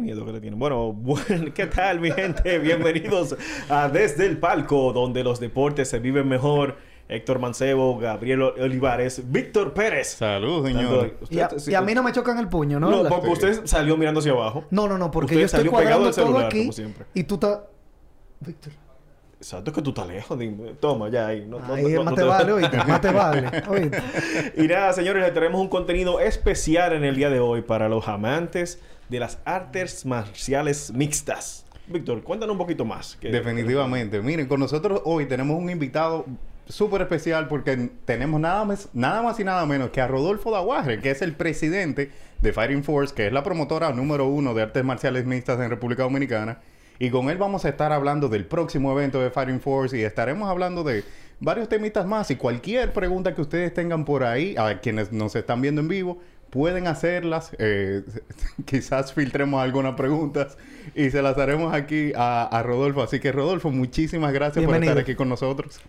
Miedo que le tienen. Bueno, bueno, ¿qué tal, mi gente? Bienvenidos a Desde el Palco, donde los deportes se viven mejor. Héctor Mancebo, Gabriel Olivares, Víctor Pérez. Salud, señor. Y a, y a mí no me chocan el puño, ¿no? No, porque usted salió mirando hacia abajo. no, no, no, porque Usted yo estoy salió pegado al todo celular, aquí como siempre. y tú estás... Víctor. Exacto, es que tú estás lejos. dime. Toma, ya ahí. No, Ahí no- más no te te- vale, oíste, más te vale, oíste. Y nada, señores, le tenemos un contenido especial en el día de hoy para los amantes de las artes marciales mixtas. Víctor, cuéntanos un poquito más. que- Definitivamente. Miren, con nosotros hoy tenemos un invitado súper especial porque tenemos nada más, nada más y nada menos que a Rodolfo Daguarre, que es el presidente de Fighting Force, que es la promotora número uno de artes marciales mixtas en República Dominicana. Y con él vamos a estar hablando del próximo evento de Fighting Force y estaremos hablando de varios temitas más. Y cualquier pregunta que ustedes tengan por ahí, a quienes nos están viendo en vivo, pueden hacerlas. Eh, quizás filtremos algunas preguntas y se las haremos aquí a, a Rodolfo. Así que, Rodolfo, muchísimas gracias por estar aquí con nosotros.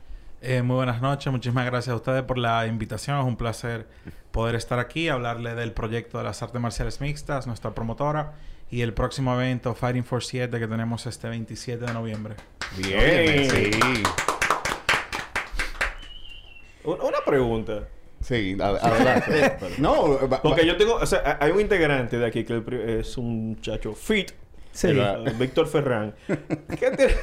Eh, muy buenas noches, muchísimas gracias a ustedes por la invitación. Es un placer poder estar aquí, hablarle del proyecto de las artes marciales mixtas, nuestra promotora, y el próximo evento Fighting for 7 que tenemos este 27 de noviembre. Bien. Sí. Un- Una pregunta. Sí, ad- adelante. no, Porque yo tengo, o sea, hay un integrante de aquí que es un muchacho fit, Sí. uh, Víctor Ferrán. ¿Qué te-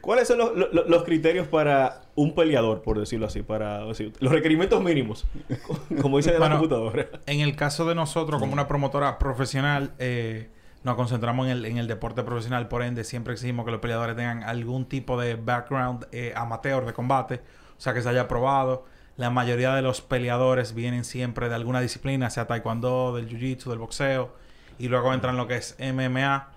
¿Cuáles son los, los- los criterios para un peleador, por decirlo así? Para así, los requerimientos mínimos, como dice en la Bueno, computadora. En el caso de nosotros, como una promotora profesional, eh, nos concentramos en el, en el deporte profesional. Por ende, siempre exigimos que los peleadores tengan algún tipo de background eh, amateur de combate. O sea, que se haya probado. La mayoría de los peleadores vienen siempre de alguna disciplina, sea taekwondo, del jiu-jitsu, del boxeo. Y luego entran lo que es MMA.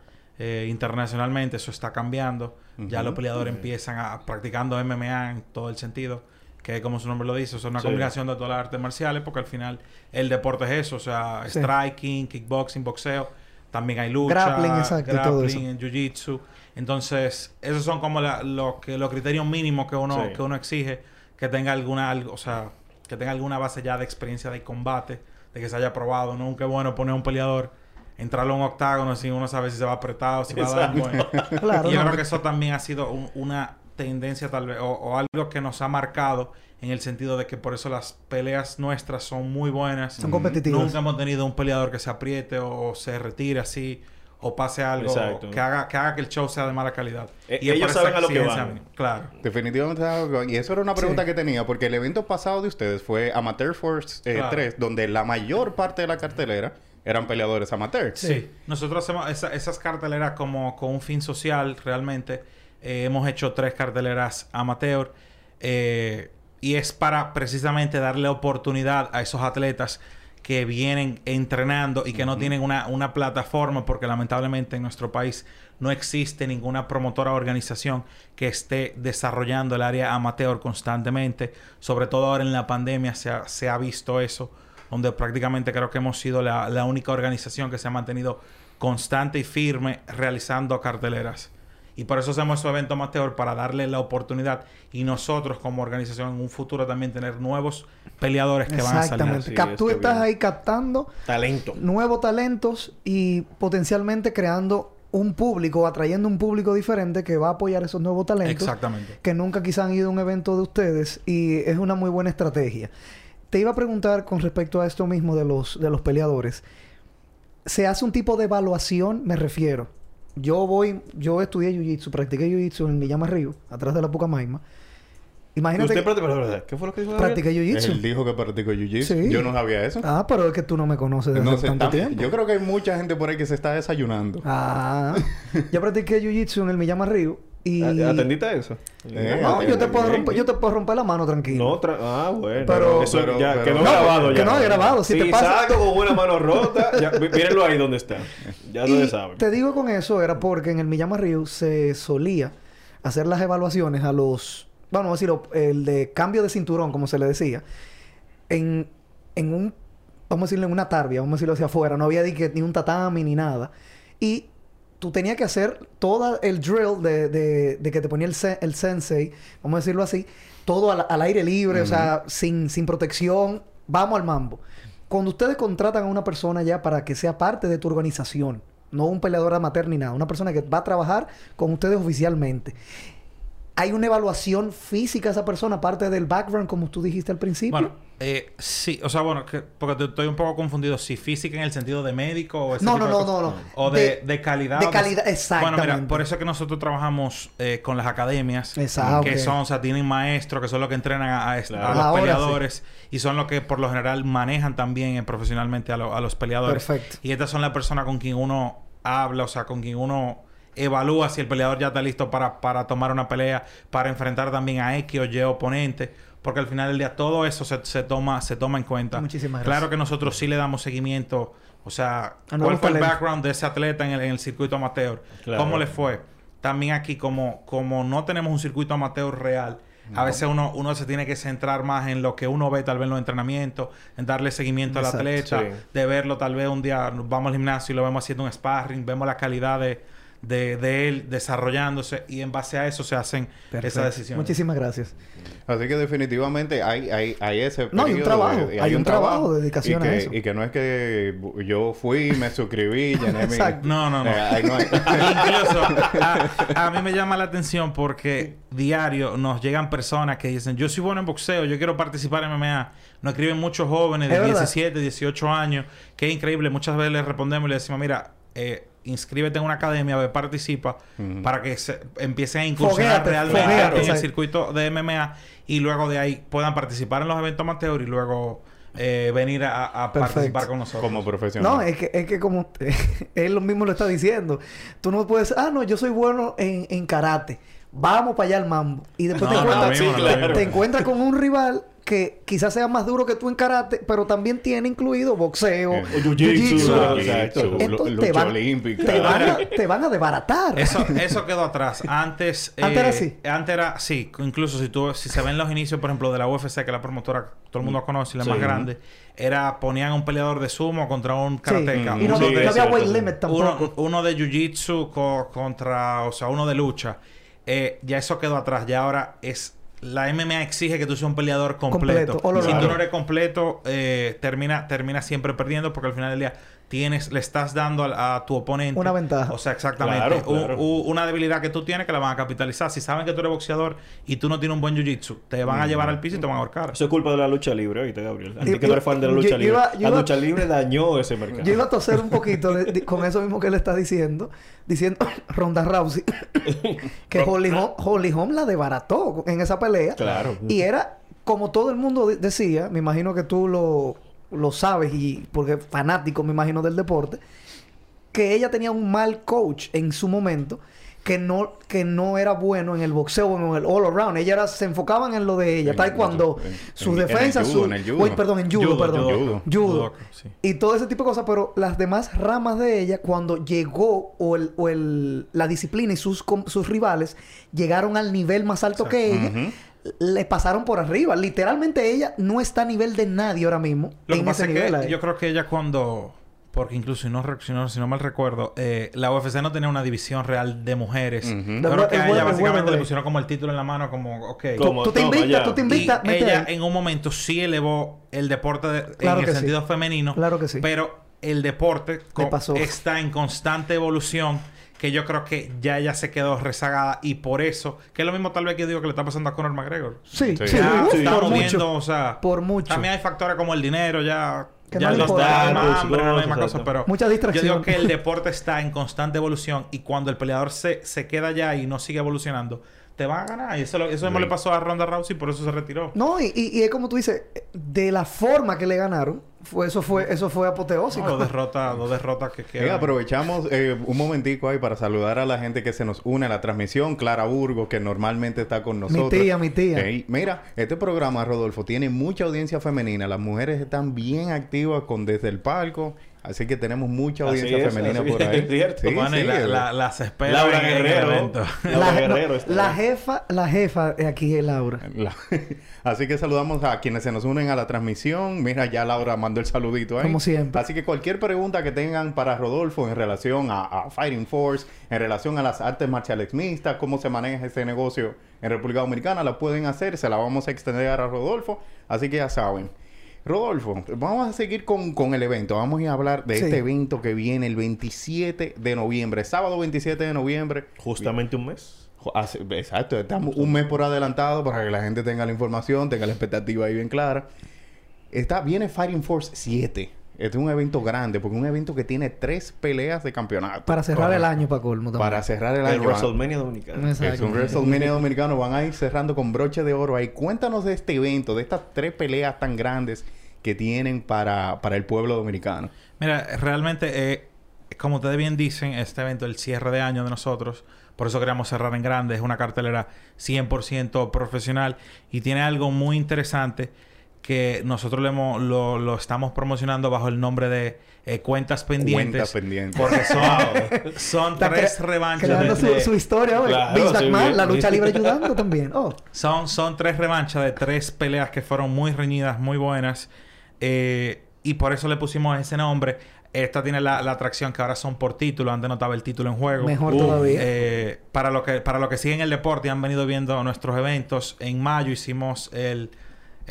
eh, internacionalmente eso está cambiando. Ya los peleadores empiezan a practicando MMA en todo el sentido. Que como su nombre lo dice, es una Sí. combinación de todas las artes marciales, porque al final el deporte es eso, o sea, Sí. striking, kickboxing, boxeo, también hay lucha, Grappling, exacto, grappling, jiu-jitsu. Entonces, esos son como la- lo que, los criterios mínimos que uno, Sí. que uno exige, que tenga alguna, algo, o sea, que tenga alguna base ya de experiencia de combate, de que se haya probado. Nunca es bueno poner a un peleador, entrarle a un octágono sin uno sabe si se va apretado, si va a dar bueno. Claro, Y yo no, creo que eso también ha sido un- una tendencia tal vez, o, o algo que nos ha marcado en el sentido de que por eso las peleas nuestras son muy buenas. Son competitivas. Nunca hemos tenido un peleador que se apriete o, se retire así o pase algo Exacto. que haga, que haga que el show sea de mala calidad. Eh, es ellos saben a lo que van. Claro. Definitivamente. Y eso era una pregunta Sí. que tenía, porque el evento pasado de ustedes fue Amateur Force eh, Claro. 3, donde la mayor parte de la cartelera eran peleadores amateurs. Sí. Nosotros hacemos esa- esas carteleras como con un fin social realmente. Eh, hemos hecho tres carteleras amateur. eh, y es para precisamente darle oportunidad a esos atletas que vienen entrenando y que no tienen una, una plataforma porque lamentablemente en nuestro país no existe ninguna promotora o organización que esté desarrollando el área amateur constantemente. Sobre todo ahora en la pandemia se ha, se ha visto eso, donde prácticamente creo que hemos sido la, la única organización que se ha mantenido constante y firme realizando carteleras. Y por eso hacemos esos eventos amateur para darle la oportunidad y nosotros como organización en un futuro también tener nuevos peleadores que van a salir. Exactamente. Sí, tú está estás bien. ahí captando Talento. nuevos talentos y potencialmente creando un público, atrayendo un público diferente que va a apoyar esos nuevos talentos. Exactamente. Que nunca quizás han ido a un evento de ustedes y es una muy buena estrategia. Te iba a preguntar con respecto a esto mismo de los, de los peleadores. ¿Se hace un tipo de evaluación? Me refiero. Yo voy, yo estudié Jiu-Jitsu, practiqué Jiu-Jitsu en Villama Río, atrás de la Pucamaima. Imagínate Usted, que espérate, espérate. ¿Qué fue lo que dijo practiqué Jiu-Jitsu. Él dijo que practicó jiu-jitsu. Sí. Yo no sabía eso. Ah, pero es que tú no me conoces desde No hace sé, tanto tiempo. Yo creo que hay mucha gente por ahí que se está desayunando. Ah, yo practiqué jiu-jitsu en el Millama Río y ¿A- ¿Atendiste a eso? Eh, no, yo te puedo romper, yo te puedo romper la mano tranquilo. No, tra- ah, bueno. Pero- eso pero- ya pero- quedó No, grabado que ya. no, grabado. Si te pasa- salgo con una mano rota, ya, mírenlo ahí donde está. Ya Y ustedes saben. te digo con eso era porque en el Millama Río se solía hacer las evaluaciones a los, vamos a decirlo, el de cambio de cinturón, como se le decía, en, en un, vamos a decirlo, en una tarbia, vamos a decirlo hacia afuera, no había ni, que- ni un tatami ni nada. Y tú tenías que hacer todo el drill de, de- de que te ponía el, se- el sensei, vamos a decirlo así, todo al, al aire libre, o sea, sin, sin protección, vamos al mambo. Cuando ustedes contratan a una persona ya para que sea parte de tu organización, no un peleador amateur ni nada, una persona que va a trabajar con ustedes oficialmente. ¿Hay una evaluación física a esa persona, aparte del background, como tú dijiste al principio? Bueno, eh, sí, o sea, bueno, que- porque te- estoy un poco confundido. Si física en el sentido de médico o ese No, tipo no, de no, no, no. O de, De- de calidad. de calidad, Bueno, exactamente. mira, por eso es que nosotros trabajamos eh, con las academias. Exacto. Que son, o sea, tienen maestros que son los que entrenan a, a est- Claro. a los Ahora peleadores. Y son los que por lo general manejan también eh, profesionalmente a, lo- a los peleadores. Perfecto. Y estas son las personas con quien uno habla, o sea, con quien uno evalúa si el peleador ya está listo para, para tomar una pelea, para enfrentar también a X o Y oponente. Porque al final del día todo eso se, se toma, se toma en cuenta. Muchísimas Claro gracias. que nosotros sí le damos seguimiento. O sea, ¿cuál fue el background de ese atleta en el, en el circuito amateur? Claro. ¿Cómo le fue? También aquí, como, como no tenemos un circuito amateur real, a veces uno, uno se tiene que centrar más en lo que uno ve tal vez en los entrenamientos, en darle seguimiento al atleta, Sí. de verlo tal vez un día nos vamos al gimnasio y lo vemos haciendo un sparring, vemos la calidad de, de, de él desarrollándose y en base a eso se hacen Perfecto. esas decisiones. Muchísimas gracias. Así que definitivamente hay, hay, hay ese No, hay un trabajo, hay un trabajo de dedicación y a que, eso. Y que no es que yo fui, me suscribí, llené mi... Exacto. No, no, no. Eh, no hay- Incluso a, a mí me llama la atención porque diario nos llegan personas que dicen, yo soy bueno en boxeo, yo quiero participar en MMA. Nos escriben muchos jóvenes de Es verdad. 17, 18 años, que es increíble. Muchas veces les respondemos y les decimos, mira, eh, inscríbete en una academia, ve, participa, para que se empiecen a incursionar realmente en el circuito de MMA y luego de ahí puedan participar en los eventos amateur y luego eh, venir a, a participar con nosotros. como profesional. No, es que, es que como él lo mismo lo está diciendo, tú no puedes, ah, no, yo soy bueno en, en karate, vamos para allá al mambo. Y después te, No, no, encuentras, lo mismo, sí, lo claro. mismo. te encuentras con un rival que quizás sea más duro que tú en karate, pero también tiene incluido boxeo, o jiu-jitsu, te van, olímpica. te, van a, te van a desbaratar. Eso, eso quedó atrás. Antes... Antes era eh, así. Antes era... Sí. Incluso si tú... Si se ven los inicios, por ejemplo, de la UFC, que es la promotora... Todo el mundo conoce, la Sí. más grande. Era... Ponían a un peleador de sumo contra un karateca. Y no, uno, Sí, no de, es había weight limit tampoco. uno, uno de jiu-jitsu co- contra... O sea, uno de lucha. Eh, ya eso quedó atrás. Ya ahora es... La MMA exige que tú seas un peleador completo. Completo, si tú no eres completo, eh, termina, termina siempre perdiendo porque al final del día tienes, le estás dando a, a tu oponente Una ventaja. O sea, exactamente. Claro, U- claro. u- una debilidad que tú tienes que la van a capitalizar. Si saben que tú eres boxeador y tú no tienes un buen jiu-jitsu, te van a llevar al piso y te van a ahorcar. Eso es culpa de la lucha libre, oíste, Gabriel. A ti Yo- que no eres fan de la lucha yo libre. iba- yo la iba- lucha libre dañó ese mercado. Yo iba a toser un poquito de- de- con eso mismo que él está diciendo, diciendo Ronda Rousey, que Holly Holm la desbarató en esa pelea. Claro. Y era, como todo el mundo de- decía, me imagino que tú lo, lo sabes, y porque fanático, me imagino, del deporte, que ella tenía un mal coach en su momento. Que no, que no era bueno en el boxeo o en el all around. Ella era, se enfocaban en lo de ella. En- Taekwondo, en- sus en- en el defensas, judo, su- en el judo. Uy, perdón, en judo, Judo, perdón. judo. Judo. Judo, sí. Y todo ese tipo de cosas, pero las demás ramas de ella, cuando llegó o, el, o el, la disciplina y sus, com- sus rivales llegaron al nivel más alto que ella, le pasaron por arriba. Literalmente ella no está a nivel de nadie ahora mismo. Lo que pasa ese es nivel. que ahí. yo creo que ella cuando... porque incluso, si no, si no, si no mal recuerdo, eh, la UFC no tenía una división real de mujeres. El creo que a ella el básicamente le welterweight. pusieron como el título en la mano, como, ok. Como- Tú te toma invitas, tú te invitas. ella ahí. en un momento sí elevó el deporte de- Claro en el sí. sentido femenino. Claro que sí. Pero el deporte pasó. está en constante evolución. Que yo creo que ya ella se quedó rezagada. Y por eso, que es lo mismo tal vez que yo digo que le está pasando a Conor McGregor. Sí, Sí. sí, Ya uf, estamos por mucho. o sea, Por mucho. también hay factores como el dinero, ya, Que ya no está más hambre, no hay más cosas, pero Mucha yo distracción. digo que el deporte está en constante evolución y cuando el peleador se, se queda allá y no sigue evolucionando, te van a ganar. Y eso, lo- eso mismo Sí. le pasó a Ronda Rousey, por eso se retiró. No, y, y, y es como tú dices, de la forma que le ganaron, fue, eso fue, eso fue apoteósico. No, dos derrotas, dos derrotas que Bien, quedan. aprovechamos eh, un momentico ahí para saludar a la gente que se nos une a la transmisión. Clara Burgo, que normalmente está con nosotros. tía, mi tía. Mira, este programa, Rodolfo, tiene mucha audiencia femenina. Las mujeres están bien activas con Desde el Palco. Así que tenemos mucha audiencia es, femenina por ahí. es cierto. Sí, Bueno, y sí, la- es- la- las esperas Laura en- en el Guerrero. evento. Laura la, Guerrero está la jefa, la jefa aquí es Laura. La- Así que saludamos a quienes se nos unen a la transmisión. Mira, ya Laura mandó el saludito ahí. Como siempre. Así que cualquier pregunta que tengan para Rodolfo en relación a, a Fighting Force, en relación a las artes marciales mixtas, cómo se maneja ese negocio en República Dominicana, la pueden hacer. Se la vamos a extender a Rodolfo. Así que ya saben. Rodolfo, vamos a seguir con, con el evento. Vamos a hablar de Sí. este evento que viene el 27 de noviembre, sábado 27 de noviembre. Justamente un mes. Exacto, estamos un mes por adelantado para que la gente tenga la información, tenga la expectativa ahí bien clara. Está, viene Fighting Force 7. Este es un evento grande, porque es un evento que tiene tres peleas de campeonato. Para cerrar Correcto. el año, para colmo. también. Para cerrar el El año. WrestleMania Dominicano. Exacto. Es un WrestleMania dominicano. Van a ir cerrando con broche de oro ahí. Cuéntanos de este evento, de estas tres peleas tan grandes que tienen para, para el pueblo dominicano. Mira, realmente, eh, como ustedes bien dicen, este evento, el cierre de año de nosotros, por eso queríamos cerrar en grande, es una cartelera 100% profesional y tiene algo muy interesante que nosotros hemos- lo, lo estamos promocionando bajo el nombre de eh, cuentas pendientes. Cuentas pendientes. Porque son, son tres revanchas Creando de, su, su historia, oye. Claro, sí, la lucha libre ayudando también. Oh. Son, son tres revanchas de tres peleas que fueron muy reñidas, muy buenas. Eh, y por eso le pusimos ese nombre. Esta tiene la, la atracción que ahora son por título. Antes no estaba el título en juego. Mejor Uh, todavía. Eh, para lo que para lo que siguen el deporte y han venido viendo nuestros eventos, en mayo hicimos el,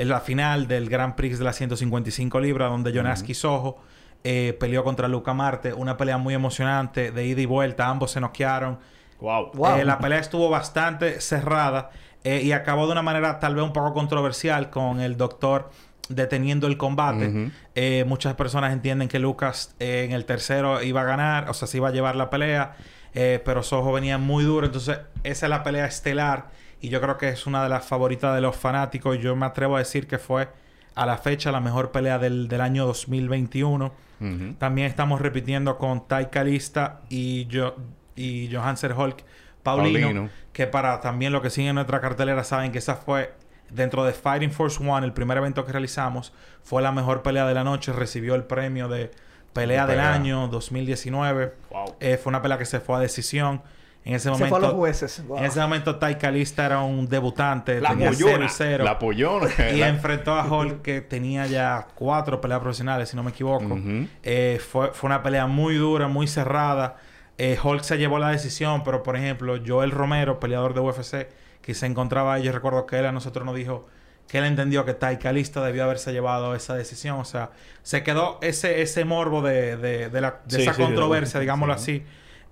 el- la final del Grand Prix de las 155 libras, donde Jonaski Sojo eh, peleó contra Luca Marte. Una pelea muy emocionante, de ida y vuelta. Ambos se noquearon. Wow. Wow. Eh, la pelea estuvo bastante cerrada eh, y acabó de una manera tal vez un poco controversial con el doctor deteniendo el combate. Eh, muchas personas entienden que Lucas eh, en el tercero iba a ganar, o sea, se iba a llevar la pelea, eh, pero Sojo venía muy duro, entonces esa es la pelea estelar y yo creo que es una de las favoritas de los fanáticos. Yo me atrevo a decir que fue a la fecha la mejor pelea del, del año 2021. Ujú. También estamos repitiendo con Tai Calista y, yo, y Johanser Hulk Paulino, Paulino. que para también lo que siguen en nuestra cartelera saben que esa fue dentro de Fighting Force One, el primer evento que realizamos, fue la mejor pelea de la noche, recibió el premio de pelea De del año 2019. Wow. Eh, fue una pelea que se fue a decisión. En ese Se momento, fue a los jueces. Wow. en ese momento Tai Calista era un debutante, La tenía pollona. 0-0. La pollona. Y La- enfrentó a Hulk que tenía ya cuatro peleas profesionales, si no me equivoco. Eh, fue, fue una pelea muy dura, muy cerrada. Eh, Hulk se llevó la decisión, pero por ejemplo, Joel Romero, peleador de UFC, que se encontraba ahí, yo recuerdo que él a nosotros nos dijo que él entendió que Tai Calista debió haberse llevado esa decisión. O sea, se quedó ese, ese morbo de, de, de la- de Sí, esa sí, controversia, sí. digámoslo así.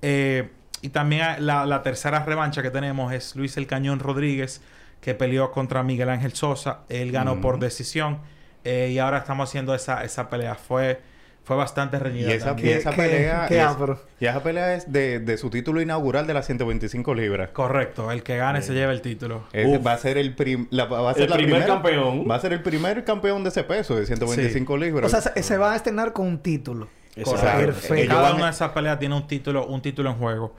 Eh, y también la, la tercera revancha que tenemos es Luis El Cañón Rodríguez, que peleó contra Miguel Ángel Sosa. Él ganó por decisión. Eh, y ahora estamos haciendo esa, esa pelea. Fue, fue bastante Y reñida. esa, y esa Qué- pelea qué es, y esa pelea es de, de su título inaugural de las 125 libras. Correcto. El que gane se lleva el título. Uf. va a ser el, prim- la, va a ser El la primer primera- campeón. Va a ser el primer campeón de ese peso, de 125 libras. O sea, se, se va a estrenar con un título. Perfecto. Cada una de esas peleas tiene un título, un título en juego.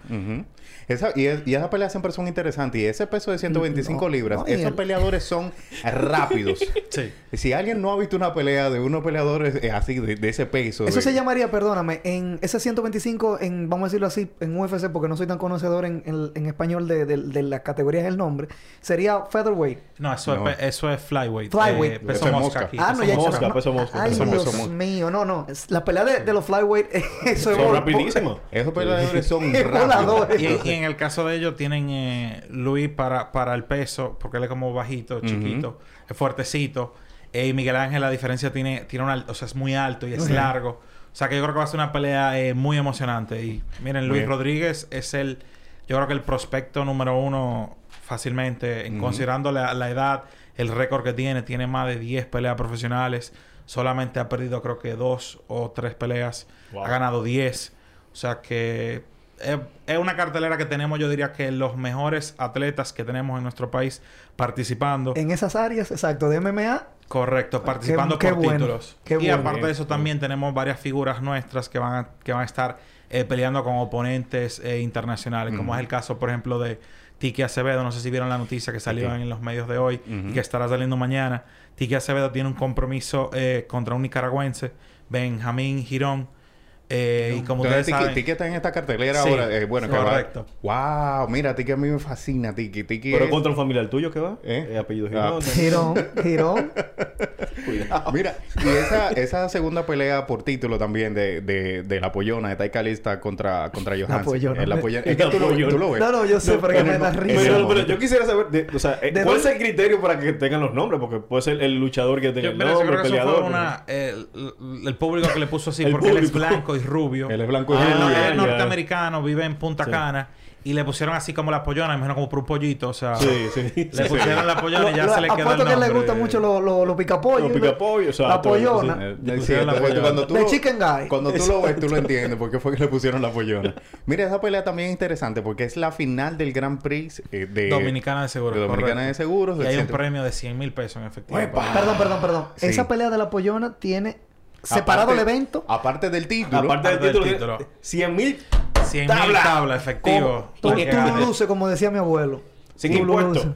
Esa, y, es- y esas peleas siempre son interesantes. Y ese peso de 125 No, libras, no, esos el- peleadores son rápidos. Sí. si alguien no ha visto una pelea de unos peleadores eh, así, de, de ese peso. Eso de- se llamaría, perdóname, en ese 125, en, vamos a decirlo así, en UFC, porque no soy tan conocedor en, en- en español de, de, de las categorías del nombre, sería featherweight. No, eso, No. Es, eso es flyweight. Flyweight. Eh, peso Eso es mosca mosca. aquí. Ah, peso no, ya mosca. mosca, peso mosca, Ay, peso Dios mosca. mío, no, no. La pelea de, de los flyweight, eso es Son vol- rapidísimos. Esos peleadores son Es rápidos. Y, y en el caso de ellos tienen eh, Luis para, para el peso, porque él es como bajito, chiquito, es fuertecito. Eh, y Miguel Ángel, la diferencia tiene, tiene una, o sea, es muy alto y es largo. O sea que yo creo que va a ser una pelea eh, muy emocionante. Y miren, Luis Bien. Rodríguez es el, yo creo que el prospecto número uno fácilmente, considerando la, la edad, el récord que tiene, tiene más de 10 peleas profesionales. Solamente ha perdido creo que dos o tres peleas. Wow. Ha ganado 10. O sea que es, es una cartelera que tenemos, yo diría que los mejores atletas que tenemos en nuestro país participando. En esas áreas, exacto, de MMA, Correcto, participando qué por bueno, títulos. qué y bueno. aparte de eso también tenemos varias figuras nuestras que van a, que van a estar eh, peleando con oponentes eh, internacionales, como es el caso, por ejemplo, de Tiki Acevedo. No sé si vieron la noticia que salió en los medios de hoy y que estará saliendo mañana. Tiki Acevedo tiene un compromiso eh, contra un nicaragüense, Benjamín Girón. Eh, y como Entonces, ustedes Tiki, saben... Tiki está en esta cartelera Sí, ahora. Eh, bueno, que va- correcto. Wow, mira, Tiki a mí me fascina, Tiki. Tiki Pero es- contra un familiar tuyo que va. ¿Eh? Eh, apellido Ah. Girón. Girón, Girón. Cuidado. Mira, y esa, esa segunda pelea por título también de, de, de la pollona de Taika Lista contra, contra Johansson. pollona. Eh, la pollona. Es que La tú lo, pollona. tú lo ves. No, no, yo sé, pero que me da Ese risa. Pero, pero yo quisiera saber, de- o sea, eh, ¿De ¿cuál dónde- es el criterio para que tengan los nombres? Porque puede ser el luchador que tenga Yo, el nombre, creo el que eso fue peleador. una... El, el- el público que le puso así El porque él es blanco y rubio. Él es blanco y Ah, Él, rubio. él es norteamericano, vive en Punta Sí. Cana. Y le pusieron así como la pollona, imagino como por un pollito. O sea, Sí, sí. le pusieron la pollona y ya Lo- se le lo- quedó que le gusta mucho los lo, lo picapollos. Los picapollos, La exacto, pollona. sí. La pollona. cuando tú Chicken Guy. Cuando tú lo ves, tú lo entiendes por qué fue que le pusieron la pollona. Mira, esa pelea también es interesante porque es la final del Grand Prix eh, de Dominicana de Seguros. de Dominicana correcto. de Seguros. Y hay un premio de 100 mil pesos en efectivo. Perdón, perdón, perdón. Sí. Esa pelea de la pollona tiene separado Aparte- el evento. Aparte del título. Aparte del título, título. 100 mil 100 mil tablas. tablas efectivo. Tú, luces, como decía mi abuelo. sin impuestos.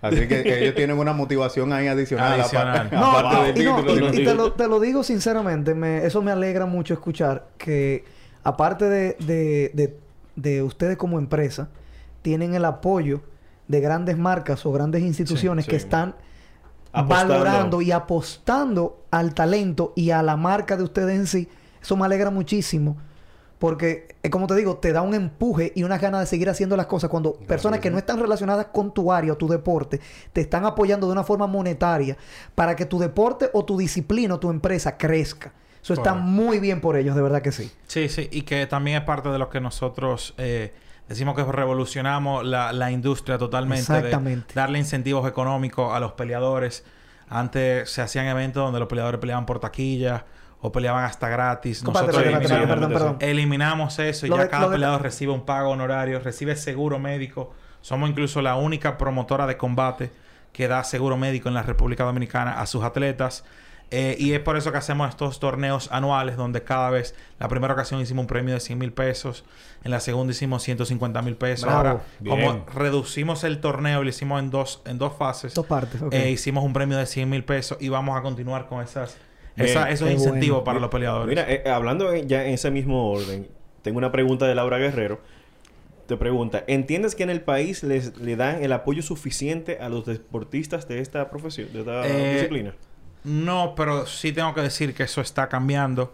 Así que ellos tienen una motivación ahí adicional. Adicional. aparte- No, aparte del y, no, título. y- te, lo, te lo digo sinceramente, me- eso me alegra mucho escuchar que aparte de, de, de- de ustedes como empresa, tienen el apoyo de grandes marcas o grandes instituciones sí. que están Apostando. valorando y apostando al talento y a la marca de ustedes en sí. Eso me alegra muchísimo. Porque, eh, como te digo, te da un empuje y unas ganas de seguir haciendo las cosas cuando personas que no están relacionadas con tu área o tu deporte te están apoyando de una forma monetaria para que tu deporte o tu disciplina o tu empresa crezca. Eso está muy bien por ellos, de verdad que sí. Sí, sí, y que también es parte de lo que nosotros eh, decimos que revolucionamos la, la industria totalmente. de Exactamente. darle incentivos económicos a los peleadores. Antes se hacían eventos donde los peleadores peleaban por taquilla o peleaban hasta gratis. Nosotros eliminamos, perdón, perdón. eliminamos eso y Lo ya de- cada de- peleador recibe un pago honorario, recibe seguro médico. Somos incluso la única promotora de combate que da seguro médico en la República Dominicana a sus atletas. Eh, y es por eso que hacemos estos torneos anuales donde cada vez, la primera ocasión hicimos un premio de 100 mil pesos, en la segunda hicimos 150 mil pesos. Bravo. Ahora, Bien. como reducimos el torneo y lo hicimos en dos, en dos fases, Dos partes, eh, hicimos un premio de 100 mil pesos y vamos a continuar con esas, esa- esos Qué incentivos bueno. para los peleadores. Mira, eh, hablando en- ya en ese mismo orden, tengo una pregunta de Laura Guerrero. Te pregunta, ¿entiendes que en el país les, le dan el apoyo suficiente a los deportistas de esta profesión, de esta Eh, disciplina? No, pero sí tengo que decir que eso está cambiando.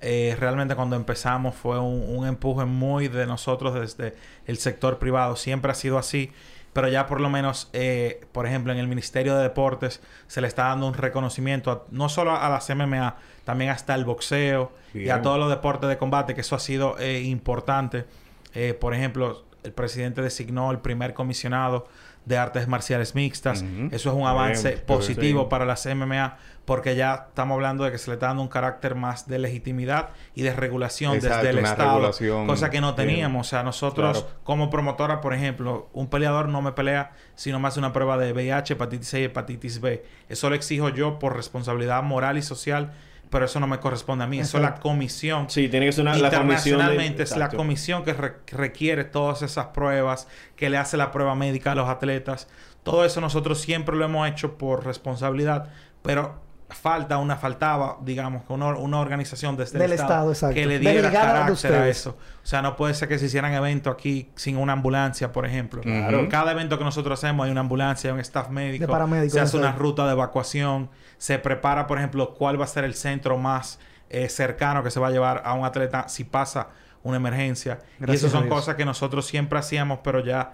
Eh, realmente cuando empezamos fue un, un empuje muy de nosotros desde el sector privado. Siempre ha sido así. Pero ya por lo menos, eh, por ejemplo, en el Ministerio de Deportes se le está dando un reconocimiento a- no solo a las MMA, también hasta el boxeo y a todos los deportes de combate, que eso ha sido eh, importante. Eh, por ejemplo, el presidente designó el primer comisionado de artes marciales mixtas. Eso es un avance positivo sí. para las MMA porque ya estamos hablando de que se le está dando un carácter más de legitimidad y de regulación Exacto, desde el Estado, cosa que no Bien. teníamos. O sea, nosotros Claro. como promotora, por ejemplo, un peleador no me pelea sino más una prueba de VIH, hepatitis C y hepatitis B. Eso lo exijo yo por responsabilidad moral y social, pero eso no me corresponde a mí. Eso es la comisión Sí, tiene que ser una, la comisión Internacionalmente es la comisión que re- que requiere todas esas pruebas, que le hace la prueba médica a los atletas. Todo eso nosotros siempre lo hemos hecho por responsabilidad, pero falta una, faltaba, digamos, que una, una organización desde Del el Estado, exacto. que le diera carácter a eso. O sea, no puede ser que se hicieran eventos aquí sin una ambulancia, por ejemplo. Claro. Cada evento que nosotros hacemos hay una ambulancia, hay un staff médico, De se hace una ruta de evacuación, se prepara, por ejemplo, cuál va a ser el centro más eh, cercano que se va a llevar a un atleta si pasa una emergencia. y Gracias esas a son cosas que nosotros siempre hacíamos, pero ya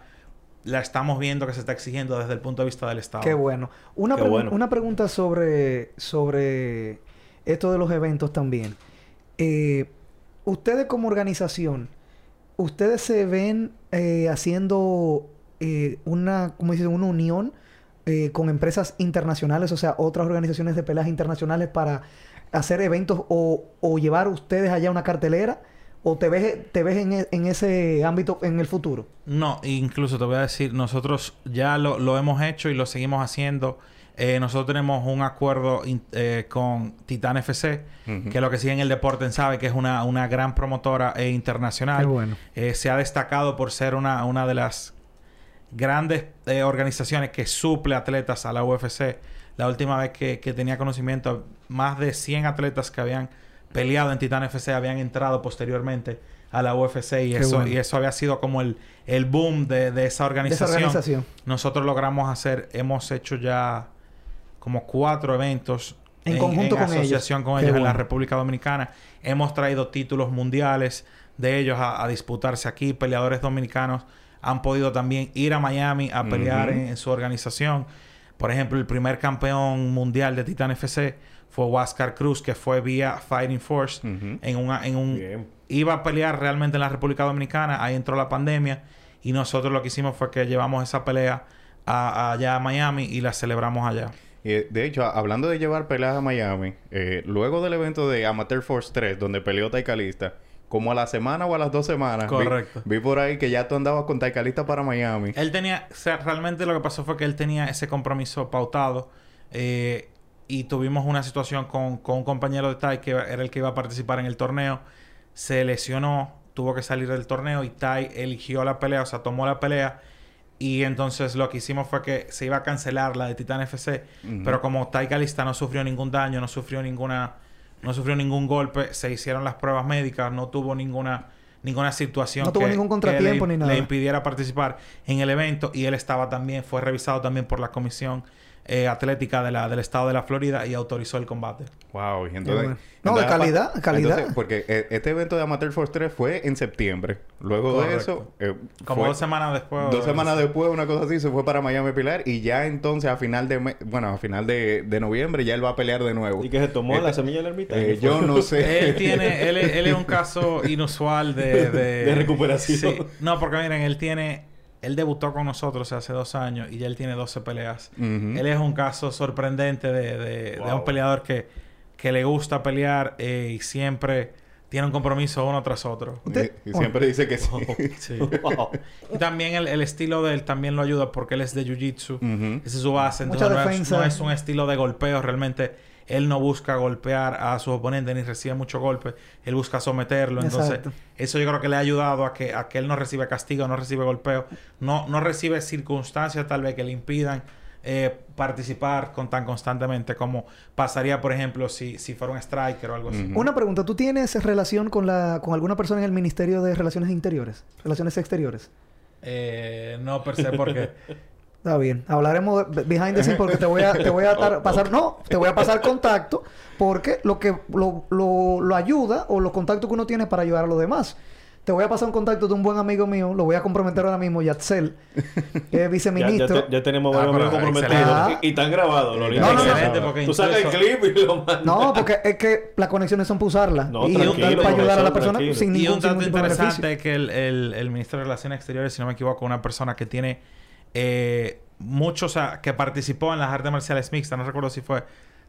la estamos viendo que se está exigiendo desde el punto de vista del Estado. Qué bueno. Una, Qué pregu- bueno. una pregunta sobre, sobre esto de los eventos también. Eh, ustedes como organización, ¿ustedes se ven eh, haciendo eh, una, ¿cómo dice? una unión eh, con empresas internacionales, o sea, otras organizaciones de peleas internacionales para hacer eventos o, o llevar ustedes allá una cartelera? ¿O te ves, te ves en, e- en ese ámbito en el futuro? No, incluso te voy a decir, nosotros ya lo, lo hemos hecho y lo seguimos haciendo. Eh, nosotros tenemos un acuerdo in- eh, con Titan FC, que lo que sigue en el deporte sabe que es una, una gran promotora eh, internacional. Qué bueno. Eh, se ha destacado por ser una, una de las grandes eh, organizaciones que suple atletas a la UFC. La última vez que, que tenía conocimiento, más de 100 atletas que habían peleado en Titan FC habían entrado posteriormente a la UFC y, Qué eso, bueno. y eso había sido como el, el boom de, de esa De esa organización. organización. Nosotros logramos hacer, hemos hecho ya como cuatro eventos En conjunto con ellos. asociación con Qué ellos en la. República Dominicana. Hemos traído títulos mundiales de ellos a, a disputarse aquí. Peleadores dominicanos han podido también ir a Miami a pelear en, en su organización. Por ejemplo, el primer campeón mundial de Titan FC fue Huáscar Cruz, que fue vía Fighting Force en, una, en un Bien. iba a pelear realmente en la República Dominicana. Ahí entró la pandemia. Y nosotros lo que hicimos fue que llevamos esa pelea a- allá a Miami y la celebramos allá. Y, eh, de hecho, hablando de llevar peleas a Miami, eh, luego del evento de Amateur Force 3, donde peleó Taicalista, como a la semana o a las dos semanas, Correcto. Vi, por ahí que ya tú andabas con Taicalista para Miami. Él tenía, o sea, realmente lo que pasó fue que él tenía ese compromiso pautado eh, y tuvimos una situación con, con un compañero de Tai que era el que iba a participar en el torneo. Se lesionó, tuvo que salir del torneo y Tai eligió la pelea, o sea, tomó la pelea. Y entonces lo que hicimos fue que se iba a cancelar la de Titan FC. Pero como Tai Calista no sufrió ningún daño, no sufrió ninguna, no sufrió ningún golpe, se hicieron las pruebas médicas, no tuvo ninguna, ninguna situación No tuvo ningún contratiempo le, ni nada. le impidiera participar en el evento y él estaba también, fue revisado también por la comisión eh, atlética de la, del estado de la Florida y autorizó el combate. Wow, y entonces... bueno. No, de calidad, calidad. entonces, porque eh, este evento de Amateur Force 3 fue en septiembre. Luego de eso... eh, Como fue- dos semanas después. Dos semanas después, una cosa así, se fue para Miami a pelear y ya entonces a final de me- bueno, a final de, de noviembre ya él va a pelear de nuevo. Y que se tomó Este- la semilla de la ermita. Eh, yo no sé. Él tiene, él, es- él es un caso inusual de, de, De recuperación. Sí. No, porque miren, él tiene, él debutó con nosotros hace dos años y ya él tiene 12 peleas. Ujú. Él es un caso sorprendente de, de- de Wow. un peleador que, que le gusta pelear eh, y siempre tiene un compromiso uno tras otro. Y, y siempre dice que sí. Sí. Wow. Y también el, el estilo de él también lo ayuda porque él es de jiu-jitsu. Ujú. Esa es su base. Mucha Entonces no es, no es un estilo de golpeo. Realmente él no busca golpear a su oponente ni recibe mucho golpe. Él busca someterlo. Entonces Exacto. eso yo creo que le ha ayudado a que, a que él no reciba castigo, no recibe golpeo. No, no recibe circunstancias tal vez que le impidan eh, participar con tan constantemente como pasaría, por ejemplo, si, si fuera un striker o algo así. Una pregunta, ¿tú tienes relación con la con alguna persona en el Ministerio de Relaciones Interiores? Relaciones Exteriores. Eh, no per se porque... Está bien. Hablaremos de- behind the scenes porque te voy a, te voy a dar- pasar, no, te voy a pasar contacto porque lo que lo, lo, lo ayuda o los contactos que uno tiene para ayudar a los demás. Te voy a pasar un contacto de un buen amigo mío, lo voy a comprometer ahora mismo, Yatzel, que es Ya, ya, viceministro. te- ya tenemos Ah, varios pero amigos comprometidos. Y, y están grabados. Lo No, no, no. Tú sacas el clip y lo mandas. No, porque es que las conexiones son para usarlas. No, y para ayudar a la persona tranquilo. sin y ningún, un sin dato interesante es que el, el, el ministro de Relaciones Exteriores, si no me equivoco, una persona que tiene eh, muchos, o sea, que participó en las artes marciales mixtas, no recuerdo si fue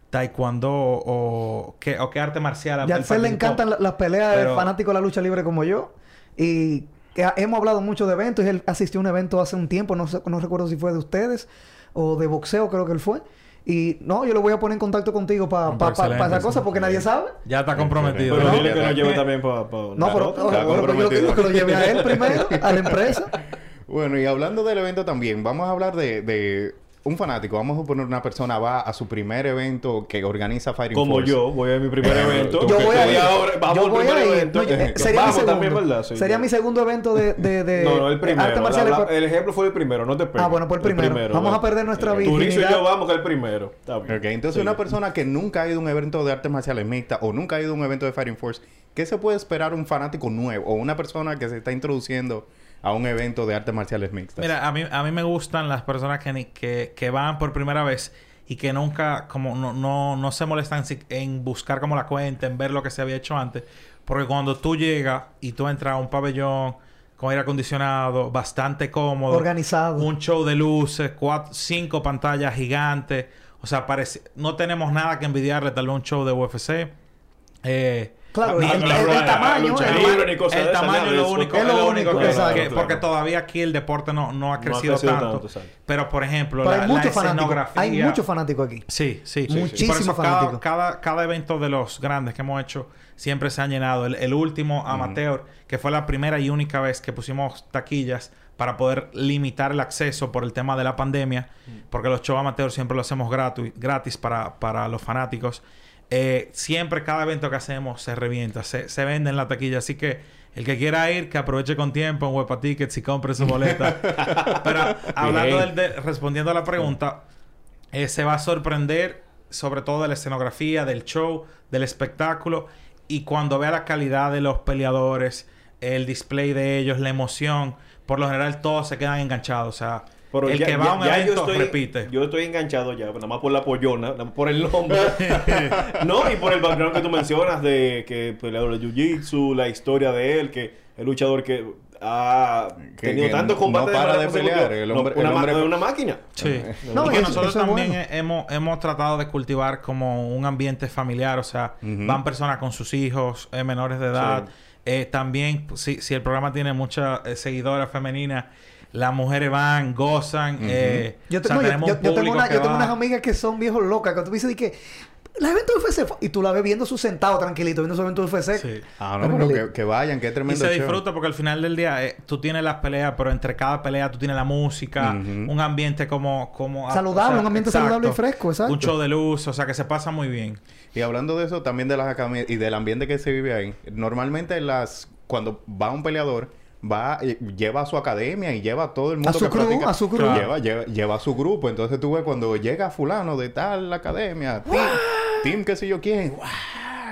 taekwondo o qué, o qué arte marcial. él Yatzel le encantan la- las peleas Pero- de fanático de la lucha libre como yo. Y que ha- hemos hablado mucho de eventos. Y él asistió a un evento hace un tiempo. No, sé- no recuerdo si fue de ustedes o de boxeo, creo que él fue. Y no, yo lo voy a poner en contacto contigo para Ah, pues excelente, esa cosa porque nadie sabe. Ya está comprometido. Pero No, dile que nos lleve también para... No, pero Está o- o- yo comprometido. digo que lo lleve a él primero, a la empresa. Bueno, y hablando del evento también, vamos a hablar de, de un fanático, vamos a poner una persona va a su primer evento que organiza Fighting Como Force. yo, voy a mi primer evento. Yo voy a ir. ahora vamos yo al voy primer a ir. evento. No, yo- eh, sería mi segundo. también, ¿verdad? Sí, sería ya. mi segundo evento de, de, de No, no, el primero. arte La- el ejemplo fue el primero, no te pegues. Ah, bueno, pues el primero. Vamos a perder nuestra Turizo y yo vamos que el primero. Está bien. Ok, entonces Sí. una persona que nunca ha ido a un evento de artes marciales mixtas o nunca ha ido a un evento de Fighting Force, ¿qué se puede esperar un fanático nuevo o una persona que se está introduciendo a un evento de artes marciales mixtas? Mira, a mí, a mí me gustan las personas que, ni- que, que van por primera vez y que nunca, como no, no, no se molestan en buscar como la cuenta, en ver lo que se había hecho antes. Porque cuando tú llegas y tú entras a un pabellón con aire acondicionado, bastante cómodo, Organizado. un show de luces, cuatro, cinco pantallas gigantes, o sea, parece, no tenemos nada que envidiarle tal vez a un show de UFC. Eh, Claro, ni- el, tamaño. lucha el- libre ni cosas el de esas, tamaño es lo único, Es lo único, que, claro. porque todavía aquí el deporte no, no ha ha crecido crecido tanto. pero por ejemplo, Pero la, hay la muchos fanáticos. escenografía. Hay muchos fanáticos aquí. Sí, sí. sí. Muchísimos Por eso cada, fanáticos. cada, cada evento de los grandes que hemos hecho siempre se han llenado. El, el último amateur, que fue la primera y única vez que pusimos taquillas para poder limitar el acceso por el tema de la pandemia, porque los shows amateur siempre lo hacemos gratu- gratis para, para los fanáticos. Eh, siempre cada evento que hacemos se revienta, se, se vende en la taquilla. Así que el que quiera ir, que aproveche con tiempo en Huepa Tickets y compre su boleta. Pero hablando del, de- respondiendo a la pregunta, eh, se va a sorprender sobre todo de la escenografía, del show, del espectáculo y cuando vea la calidad de los peleadores, el display de ellos, la emoción, por lo general todos se quedan enganchados, o sea, Pero el ya- que va ya- a un ya evento yo estoy, repite. Yo estoy enganchado ya, nada más por la pollona, nada más por el nombre. no, y por el background que tú mencionas de que peleador de jiu-jitsu, la historia de él, que el luchador que ha Que- tenido que tantos no combates para manera de pelear, el No, hombre- una, el hombre- una máquina. Sí. No, y que eso- nosotros también bueno. hemos, hemos tratado de cultivar como un ambiente familiar, o sea, van personas con sus hijos eh, menores de edad. Sí. Eh, también, si, si el programa tiene muchas eh, seguidoras femeninas, las mujeres van, gozan. eh, Yo, o te- sea, no, yo- tenemos yo- un yo tengo, público una- que yo tengo va. unas amigas que son viejos locas. Que tú dices que... El evento de UFC... fue-", Y tú la ves viendo su sentado tranquilito, viendo su evento de UFC. Sí. Ah, no, pero que, que vayan, qué Y tremendo se show. disfruta porque al final del día eh, tú tienes las peleas, pero entre cada pelea tú tienes la música, un ambiente como... como Saludable, un ambiente saludable y fresco, exacto. Un show de luz, o sea que se pasa muy bien. Y hablando de eso, también de las academias y del ambiente que se vive ahí. Normalmente las cuando va un peleador, va eh, lleva a su academia y lleva a todo el mundo A su que crew, practica. a su crew. Lleva, lleva, lleva a su grupo. Entonces tú ves cuando llega fulano de tal academia, team, team qué sé yo quién,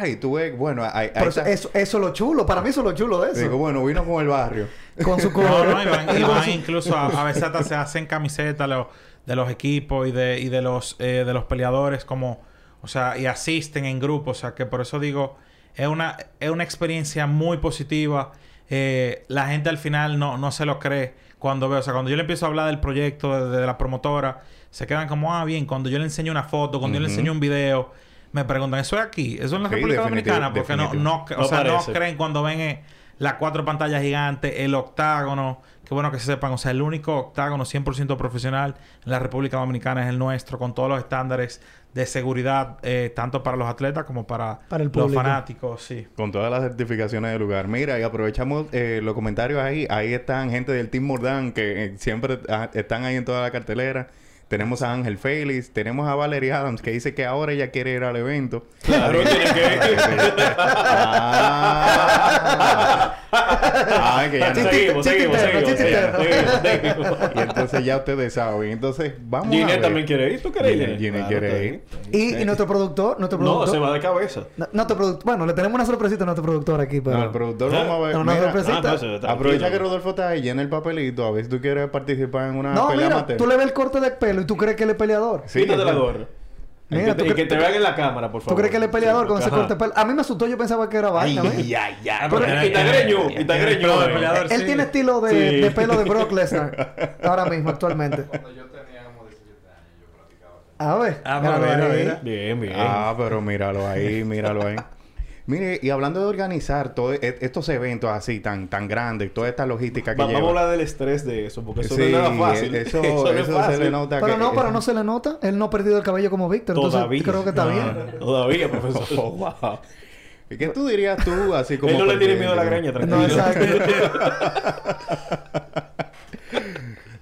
y tú ves, bueno, hay, hay Pero eso, esa- eso, eso es lo chulo. Para mí eso es lo chulo de eso. digo, bueno, vino con el barrio. con su No, color. no, y van, y incluso a, a veces hasta se hacen camisetas lo- de los equipos y de, y de los eh, de los peleadores como o sea y asisten en grupo o sea que por eso digo es una es una experiencia muy positiva Eh, la gente al final no, no se lo cree cuando ve o sea cuando yo le empiezo a hablar del proyecto de, de la promotora se quedan como ah bien cuando yo le enseño una foto cuando yo le enseño un video me preguntan eso es aquí eso es en la Sí, República Dominicana porque no, no, o No sea, no creen cuando ven eh, las cuatro pantallas gigantes, el octágono. Qué bueno que se sepan. O sea, el único octágono 100% profesional en la República Dominicana es el nuestro, con todos los estándares de seguridad, eh, tanto para los atletas como para, Para el los público. fanáticos. Sí. Con todas las certificaciones del lugar. Mira, y aprovechamos eh, los comentarios ahí. Ahí están gente del Team Mordán que eh, siempre ah, están ahí en toda la cartelera. Tenemos a Ángel Félix, tenemos a Valerie Adams que dice que ahora ella quiere ir al evento. Claro, tiene que ah, Ah, que ya no. Seguimos, seguimos, seguimos, seguimos. Y entonces ya ustedes saben. Entonces, vamos a Ginette ver. también quiere ir. ¿Tú quieres ir? Claro, quiere ir. Y, nuestro productor, nuestro No, productor. se va de cabeza. No, nuestro productor. Bueno, le tenemos una sorpresita a nuestro productor aquí, pero. No, el productor, vamos a ver. No, no, Mira, sorpresita. Ah, aprovecha que Rodolfo está ahí, llena el papelito. A ver si tú quieres participar en una No, pelea mira, amateur. tú le ves el corte de pelo y tú crees que él es peleador. Sí, Quítate la gorra. Mira, y que, tú te, que te vean en la cámara, por favor. ¿Tú crees que él es peleador con ese Ajá. corte de pelo? A mí me asustó, yo pensaba que era vaina, ¿ves? ya, ya. Pero- y tagreño, y tagreño, Pelo de eh. peleador, Él sí. tiene estilo de, Sí. de pelo de Brock Lesnar. ahora mismo, actualmente. A ver. Ah, pero míralo mira, ahí. mira. Bien, bien. Ah, pero míralo ahí, míralo ahí. Mire, y hablando de organizar todos estos eventos así tan tan grandes, toda esta logística que Va- lleva. vamos a hablar del estrés de eso, porque eso Sí, no es nada fácil. Eso, no es eso se fácil. le nota Pero que... no, pero no se le nota. Él no ha perdido el cabello como Víctor. Entonces Todavía. creo que está No, bien. Todavía, profesor. Oh, wow. ¿Y qué tú dirías tú así como... Él no le tiene miedo a la no? greña, tranquilo. No, exacto. ¿Tú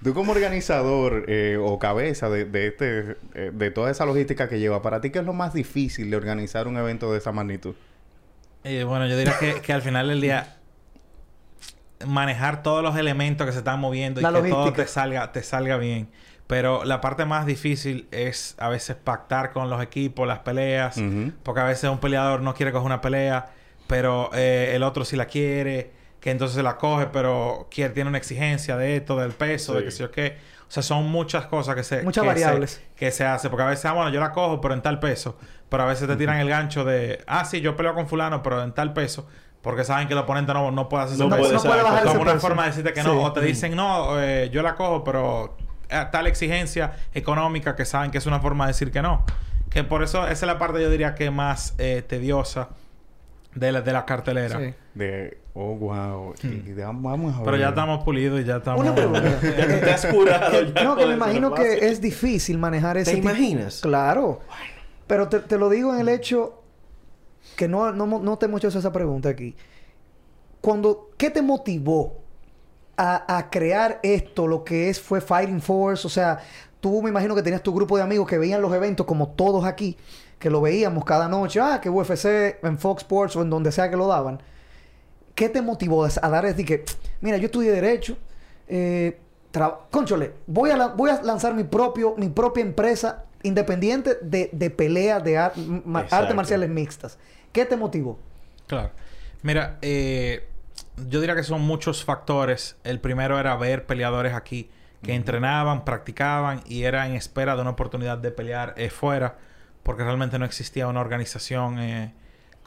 Tú como organizador eh, o cabeza de, de este, eh, de toda esa logística que lleva, ¿para ti qué es lo más difícil de organizar un evento de esa magnitud? Eh, bueno, yo diría que, que al final del día manejar todos los elementos que se están moviendo y La que todo te salga, te salga bien. Pero la parte más difícil es a veces pactar con los equipos, las peleas, porque a veces un peleador no quiere coger una pelea, pero eh, el otro sí la quiere, que entonces se la coge, pero quiere, tiene una exigencia de esto, del peso, de Sí. que sé yo qué. O sea, son muchas cosas que se... Muchas que se- variables. que se hace. Porque a veces, ah, bueno, yo la cojo, pero en tal peso. Pero a veces te tiran el gancho de, ah, sí, yo peleo con fulano, pero en tal peso. Porque saben que el oponente no, no puede hacer ese No peso. puede, no puede bajar Como una peso. forma de decirte que no. O te dicen, no, eh, yo la cojo, pero eh, tal exigencia económica que saben que es una forma de decir que no. Que por eso esa es la parte, yo diría, que más eh, tediosa de la, de la cartelera. Sí. De, oh, wow. Y de- vamos a ver. Pero ya estamos pulidos y ya estamos... Una pregunta. Ya te, te has curado. ya no, que me imagino no que es difícil manejar ese tipo- imaginas? Claro. Pero te, te lo digo en el hecho que no, no, no te hemos hecho esa pregunta aquí. Cuando, ¿qué te motivó a, a crear esto, lo que es fue Fighting Force? O sea, tú me imagino que tenías tu grupo de amigos que veían los eventos como todos aquí, que lo veíamos cada noche, ah, que UFC en Fox Sports o en donde sea que lo daban. ¿Qué te motivó a dar es que, mira, yo estudié Derecho, eh, tra- Cónchole, voy a, la- voy a lanzar mi propio, mi propia empresa independiente de, de pelea de ar- ma- artes marciales mixtas. ¿Qué te motivó? Claro. Mira, eh, yo diría que son muchos factores. El primero era ver peleadores aquí que entrenaban, practicaban y era en espera de una oportunidad de pelear eh, fuera, porque realmente no existía una organización eh,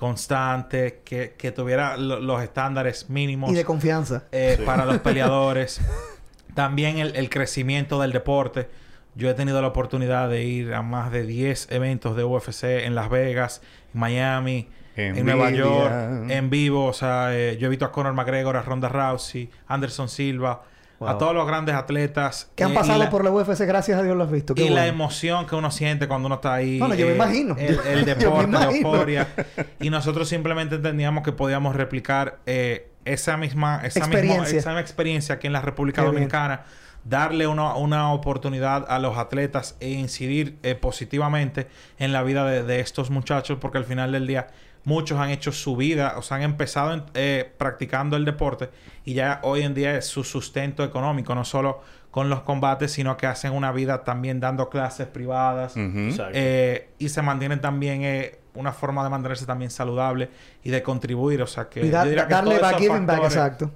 constante que, que tuviera lo- los estándares mínimos Y de confianza. eh, Sí. para los peleadores. También el, el crecimiento del deporte. Yo he tenido la oportunidad de ir a más de 10 eventos de UFC en Las Vegas, en Miami, en Nueva. York, en vivo. O sea, eh, yo he visto a Conor McGregor, a Ronda Rousey, Anderson Silva, a todos los grandes atletas. Que han Eh, pasado la- por la UFC, gracias a Dios lo has visto. Qué y la emoción que uno siente cuando uno está ahí. Bueno, yo me imagino. El, deporte, la euforia. Y nosotros simplemente entendíamos que podíamos replicar eh, esa misma esa misma- Experiencia. esa misma experiencia aquí en la República Qué bien. Dominicana. Darle una, una oportunidad a los atletas e incidir eh, positivamente en la vida de, de estos muchachos, porque al final del día muchos han hecho su vida, o sea, han empezado en- eh, practicando el deporte y ya hoy en día es su sustento económico, no solo con los combates, sino que hacen una vida también dando clases privadas eh, y se mantienen también eh, una forma de mantenerse también saludable y de contribuir, o sea que Y da- yo diría que darle back, giving back, factores- exacto.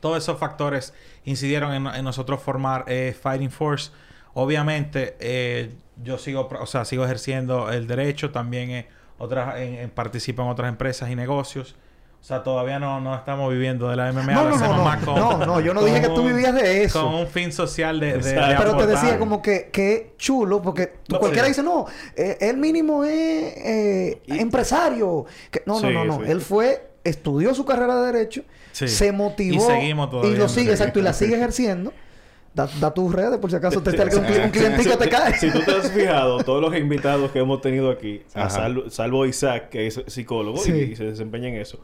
todos esos factores incidieron en, en nosotros formar eh, Fighting Force. Obviamente, eh, yo sigo, o sea, sigo ejerciendo el derecho, también eh, otras, en- en otras empresas y negocios. O sea, todavía no, no estamos viviendo de la MMA. No, no, no, más no. con- No, no, yo no dije que tú un- vivías de eso. Con un fin social de, de, de. Pero te decía como que, que chulo, porque tú- No, cualquiera sí. dice, no, eh, él mínimo es eh, empresario. Que- no, no, Sí, no, no. sí. Él fue, estudió su carrera de Derecho, Sí. se motivó. Y seguimos todavía Y lo sigue, exacto, y la sigue ejerciendo. Da, da tus redes por si acaso te salga un, cli- un clientico te cae. Si tú te has fijado, todos los invitados que hemos tenido aquí, a salvo, salvo Isaac, que es psicólogo y- Sí. y, se desempeña en eso.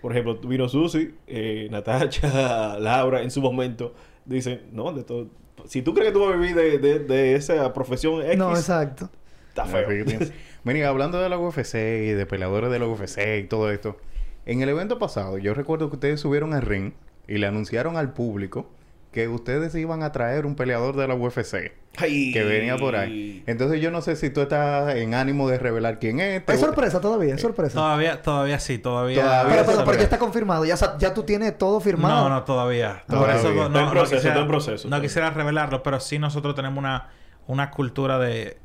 Por ejemplo, vino Susi, eh, Natacha, Laura, en su momento, dicen, no, de todo. Si tú crees que tú vas a vivir de, de, de esa profesión X, No, exacto. está feo. Mira, hablando de la UFC y de peleadores de la UFC y todo esto, en el evento pasado yo recuerdo que ustedes subieron al ring y le anunciaron al público que ustedes iban a traer un peleador de la UFC Ay. que venía por ahí. Entonces yo no sé si tú estás en ánimo de revelar quién es. Es sorpresa todavía, es sorpresa. Todavía, todavía sí, todavía. Todavía pero, pero, porque está confirmado. Ya, ya tú tienes todo firmado. No, no, todavía. Todavía. Por eso Está no, en no proceso, quisiera, está en proceso. no quisiera revelarlo, pero sí nosotros tenemos una, una cultura de...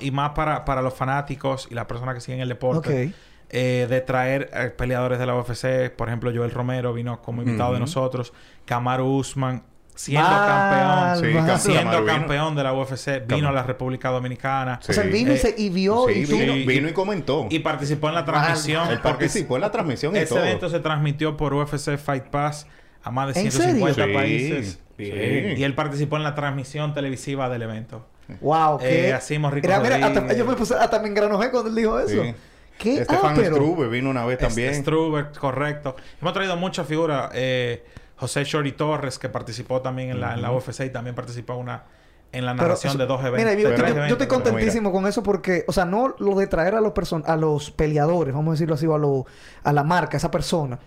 Y más para, para los fanáticos y las personas que siguen el deporte. Eh, de traer eh, peleadores de la UFC. Por ejemplo, Joel Romero vino como invitado de nosotros. Kamaru Usman, siendo campeón. Sí, Cam- siendo campeón de la UFC, vino Cam- a la República Dominicana. Sí. O sea, él vino y, Eh, se, y vio Sí, y tú... vino, Sí. vino y comentó. Y participó en la transmisión. Él participó en la transmisión y Ese todo. evento se transmitió por UFC Fight Pass a más de ¿En 150 serio? Sí, países. Bien. Y él participó en la transmisión televisiva del evento. Wow, Eh, qué... así Rico Mira, mira, hasta, yo me puse... Hasta me engranojé cuando él dijo eso. Sí. ¿Qué? Estefan ah, pero... Struve vino una vez también. Struber, correcto. Hemos traído muchas figuras. eh, José Shori Torres, que participó también en la, en la UFC y también participó una, en la narración eso- de dos eventos. Mira, yo, estoy contentísimo con eso porque, o sea, no lo de traer a los person a los peleadores, vamos a decirlo así, o a, lo- a la marca, a esa persona,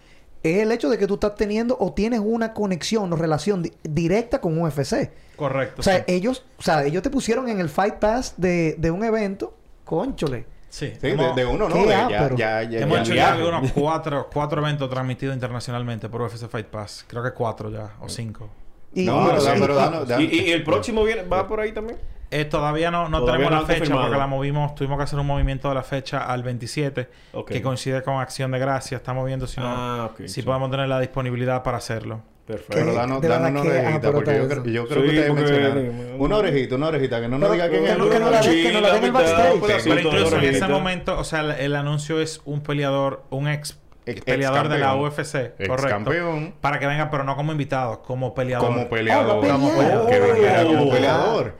es el hecho de que tú estás teniendo o tienes una conexión o relación di- directa con UFC. Correcto. O sea, sí. ellos, o sea, ellos te pusieron en el Fight Pass de, de un evento, conchole. Sí, Sí, de, hemos, de uno no, de ya, ápero. ya, ya, hemos ya hecho ya unos cuatro, cuatro eventos transmitidos internacionalmente por UFC Fight Pass. Creo que cuatro ya, o cinco. Y, No, y- pero, da- y- pero danos- da- ¿Y, y el próximo viene, va por ahí también? Eh, todavía no, no Todavía tenemos no la fecha porque la movimos, tuvimos que hacer un movimiento de la fecha al 27, Ok. que coincide con Acción de Gracia. Estamos viendo si, no, Ah, si sí. podemos tener la disponibilidad para hacerlo. Perfecto. Pero danos, danos una orejita, porque yo, creo- yo creo Sí, que ustedes porque- mencionaron. Una orejita, una orejita, que no nos diga quién es. no- que no la den- en backstage. pedacito Pero incluso en ese momento, o sea, el, el anuncio es un peleador, un ex, Ex- peleador de la. UFC, Ex correcto. campeón. Para que venga, pero no como invitado, como peleador. Como peleador. Oh, Como peleador. Que venga como Oh. peleador.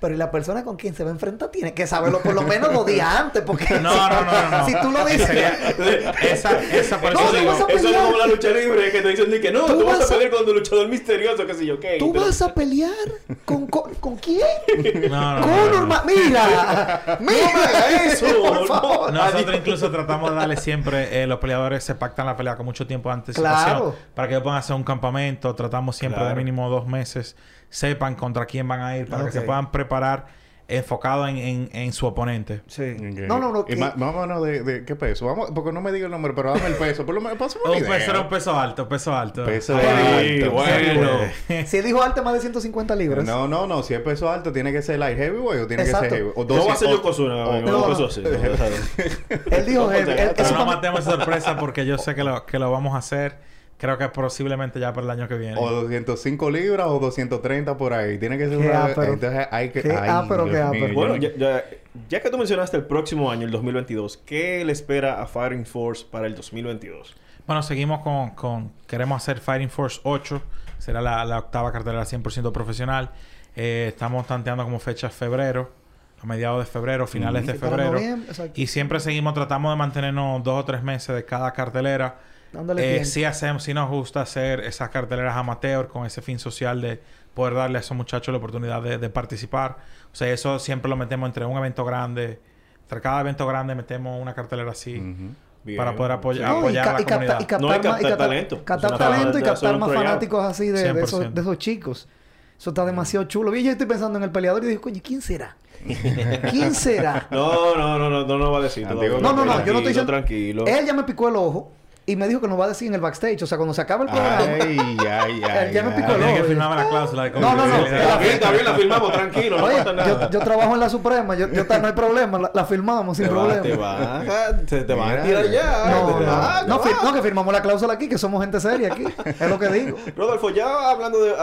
Pero- ¿y la persona con quien se va a enfrentar tiene que saberlo por lo menos dos días antes? Porque No, no, no, no, no. si tú lo dices... Sería- esa, esa por No, eso digo, a Eso es pelear. como la lucha libre que te dicen que no, Tú tú, vas, vas a a- pelear con el luchador misterioso, qué sé yo, qué. ¿Tú Pero- vas a pelear con, con, ¿con quién? no, no, no, Conor no, Mira, mira eso, por favor. Nosotros incluso tratamos de darle siempre, eh, los peleadores se pactan la pelea con mucho tiempo anticipación. Claro. Para que puedan hacer un campamento. Tratamos siempre Claro. de mínimo dos meses. Sepan contra quién van a ir para que se puedan preparar enfocado en, en, en su oponente. Sí. Ok. No, no, no. Y que- vámonos de, de qué peso. Vamos, porque no me diga el nombre, pero dame el peso. Por lo menos, pásame una Un idea. peso era un peso alto, peso alto. Peso Ay, alto. bueno. Si él dijo alto más de 150 libras. No, no, no. Si es peso alto, tiene que ser light heavyweight o tiene Exacto. que ser heavy. O No va a ser o- Yokozuna, o- no, no, no, no. peso así. no, Él dijo heavy. Él- Pero eso no matemos esa sorpresa porque yo sé que lo, que lo vamos a hacer. Creo que posiblemente ya para el año que viene. O 205 libras o 230 por ahí. Tiene que ser Qué una... Entonces hay que... Qué ay, ápero, Dios qué mío, Bueno, no- ya, ya, ya que tú mencionaste el próximo año, el 2022, ¿qué le espera a Fighting Force para el 2022? Bueno, seguimos con, con... Queremos hacer Fighting Force 8. Será la, la octava cartelera 100% profesional. Eh, estamos tanteando como fecha febrero. A mediados de febrero, finales de febrero. Y siempre seguimos, tratamos de mantenernos dos o tres meses de cada cartelera. Dándole Eh, sí hacemos, sí nos gusta hacer esas carteleras amateur con ese fin social de poder darle a esos muchachos la oportunidad de, de participar. O sea, eso siempre lo metemos entre un evento grande. Entre cada evento grande metemos una cartelera así. Bien. para poder apoyar, No, y, apoyar a la y comunidad. y captar No, y más- y captar captar- talento. Captar talento y de captar más fanáticos así de, de esos, 100%. de esos chicos. Eso está demasiado chulo. Y yo estoy pensando en el peleador y digo, coño, ¿quién será? ¿Quién será? No, no, no, no, no, no va a decir. Antiguo. No, no, no, yo no estoy diciendo- Tranquilo. Él ya me picó el ojo y me dijo que nos va a decir en el backstage. O sea, cuando se acabe el programa. Ay, ay, ay. Ya me picó el Tiene que ojo. firmarme la cláusula de No, no, no. Está bien, está bien, la filmamos, tranquilo, no Oye, pasa nada. yo, yo trabajo en la Suprema, yo, yo no hay problema, la, la filmamos sin te va, problema. te va, te, te van a tirar ya. No, te no, va, no, fir- no, que firmamos la cláusula aquí, que somos gente seria aquí. Es lo que digo. Rodolfo, ya hablando de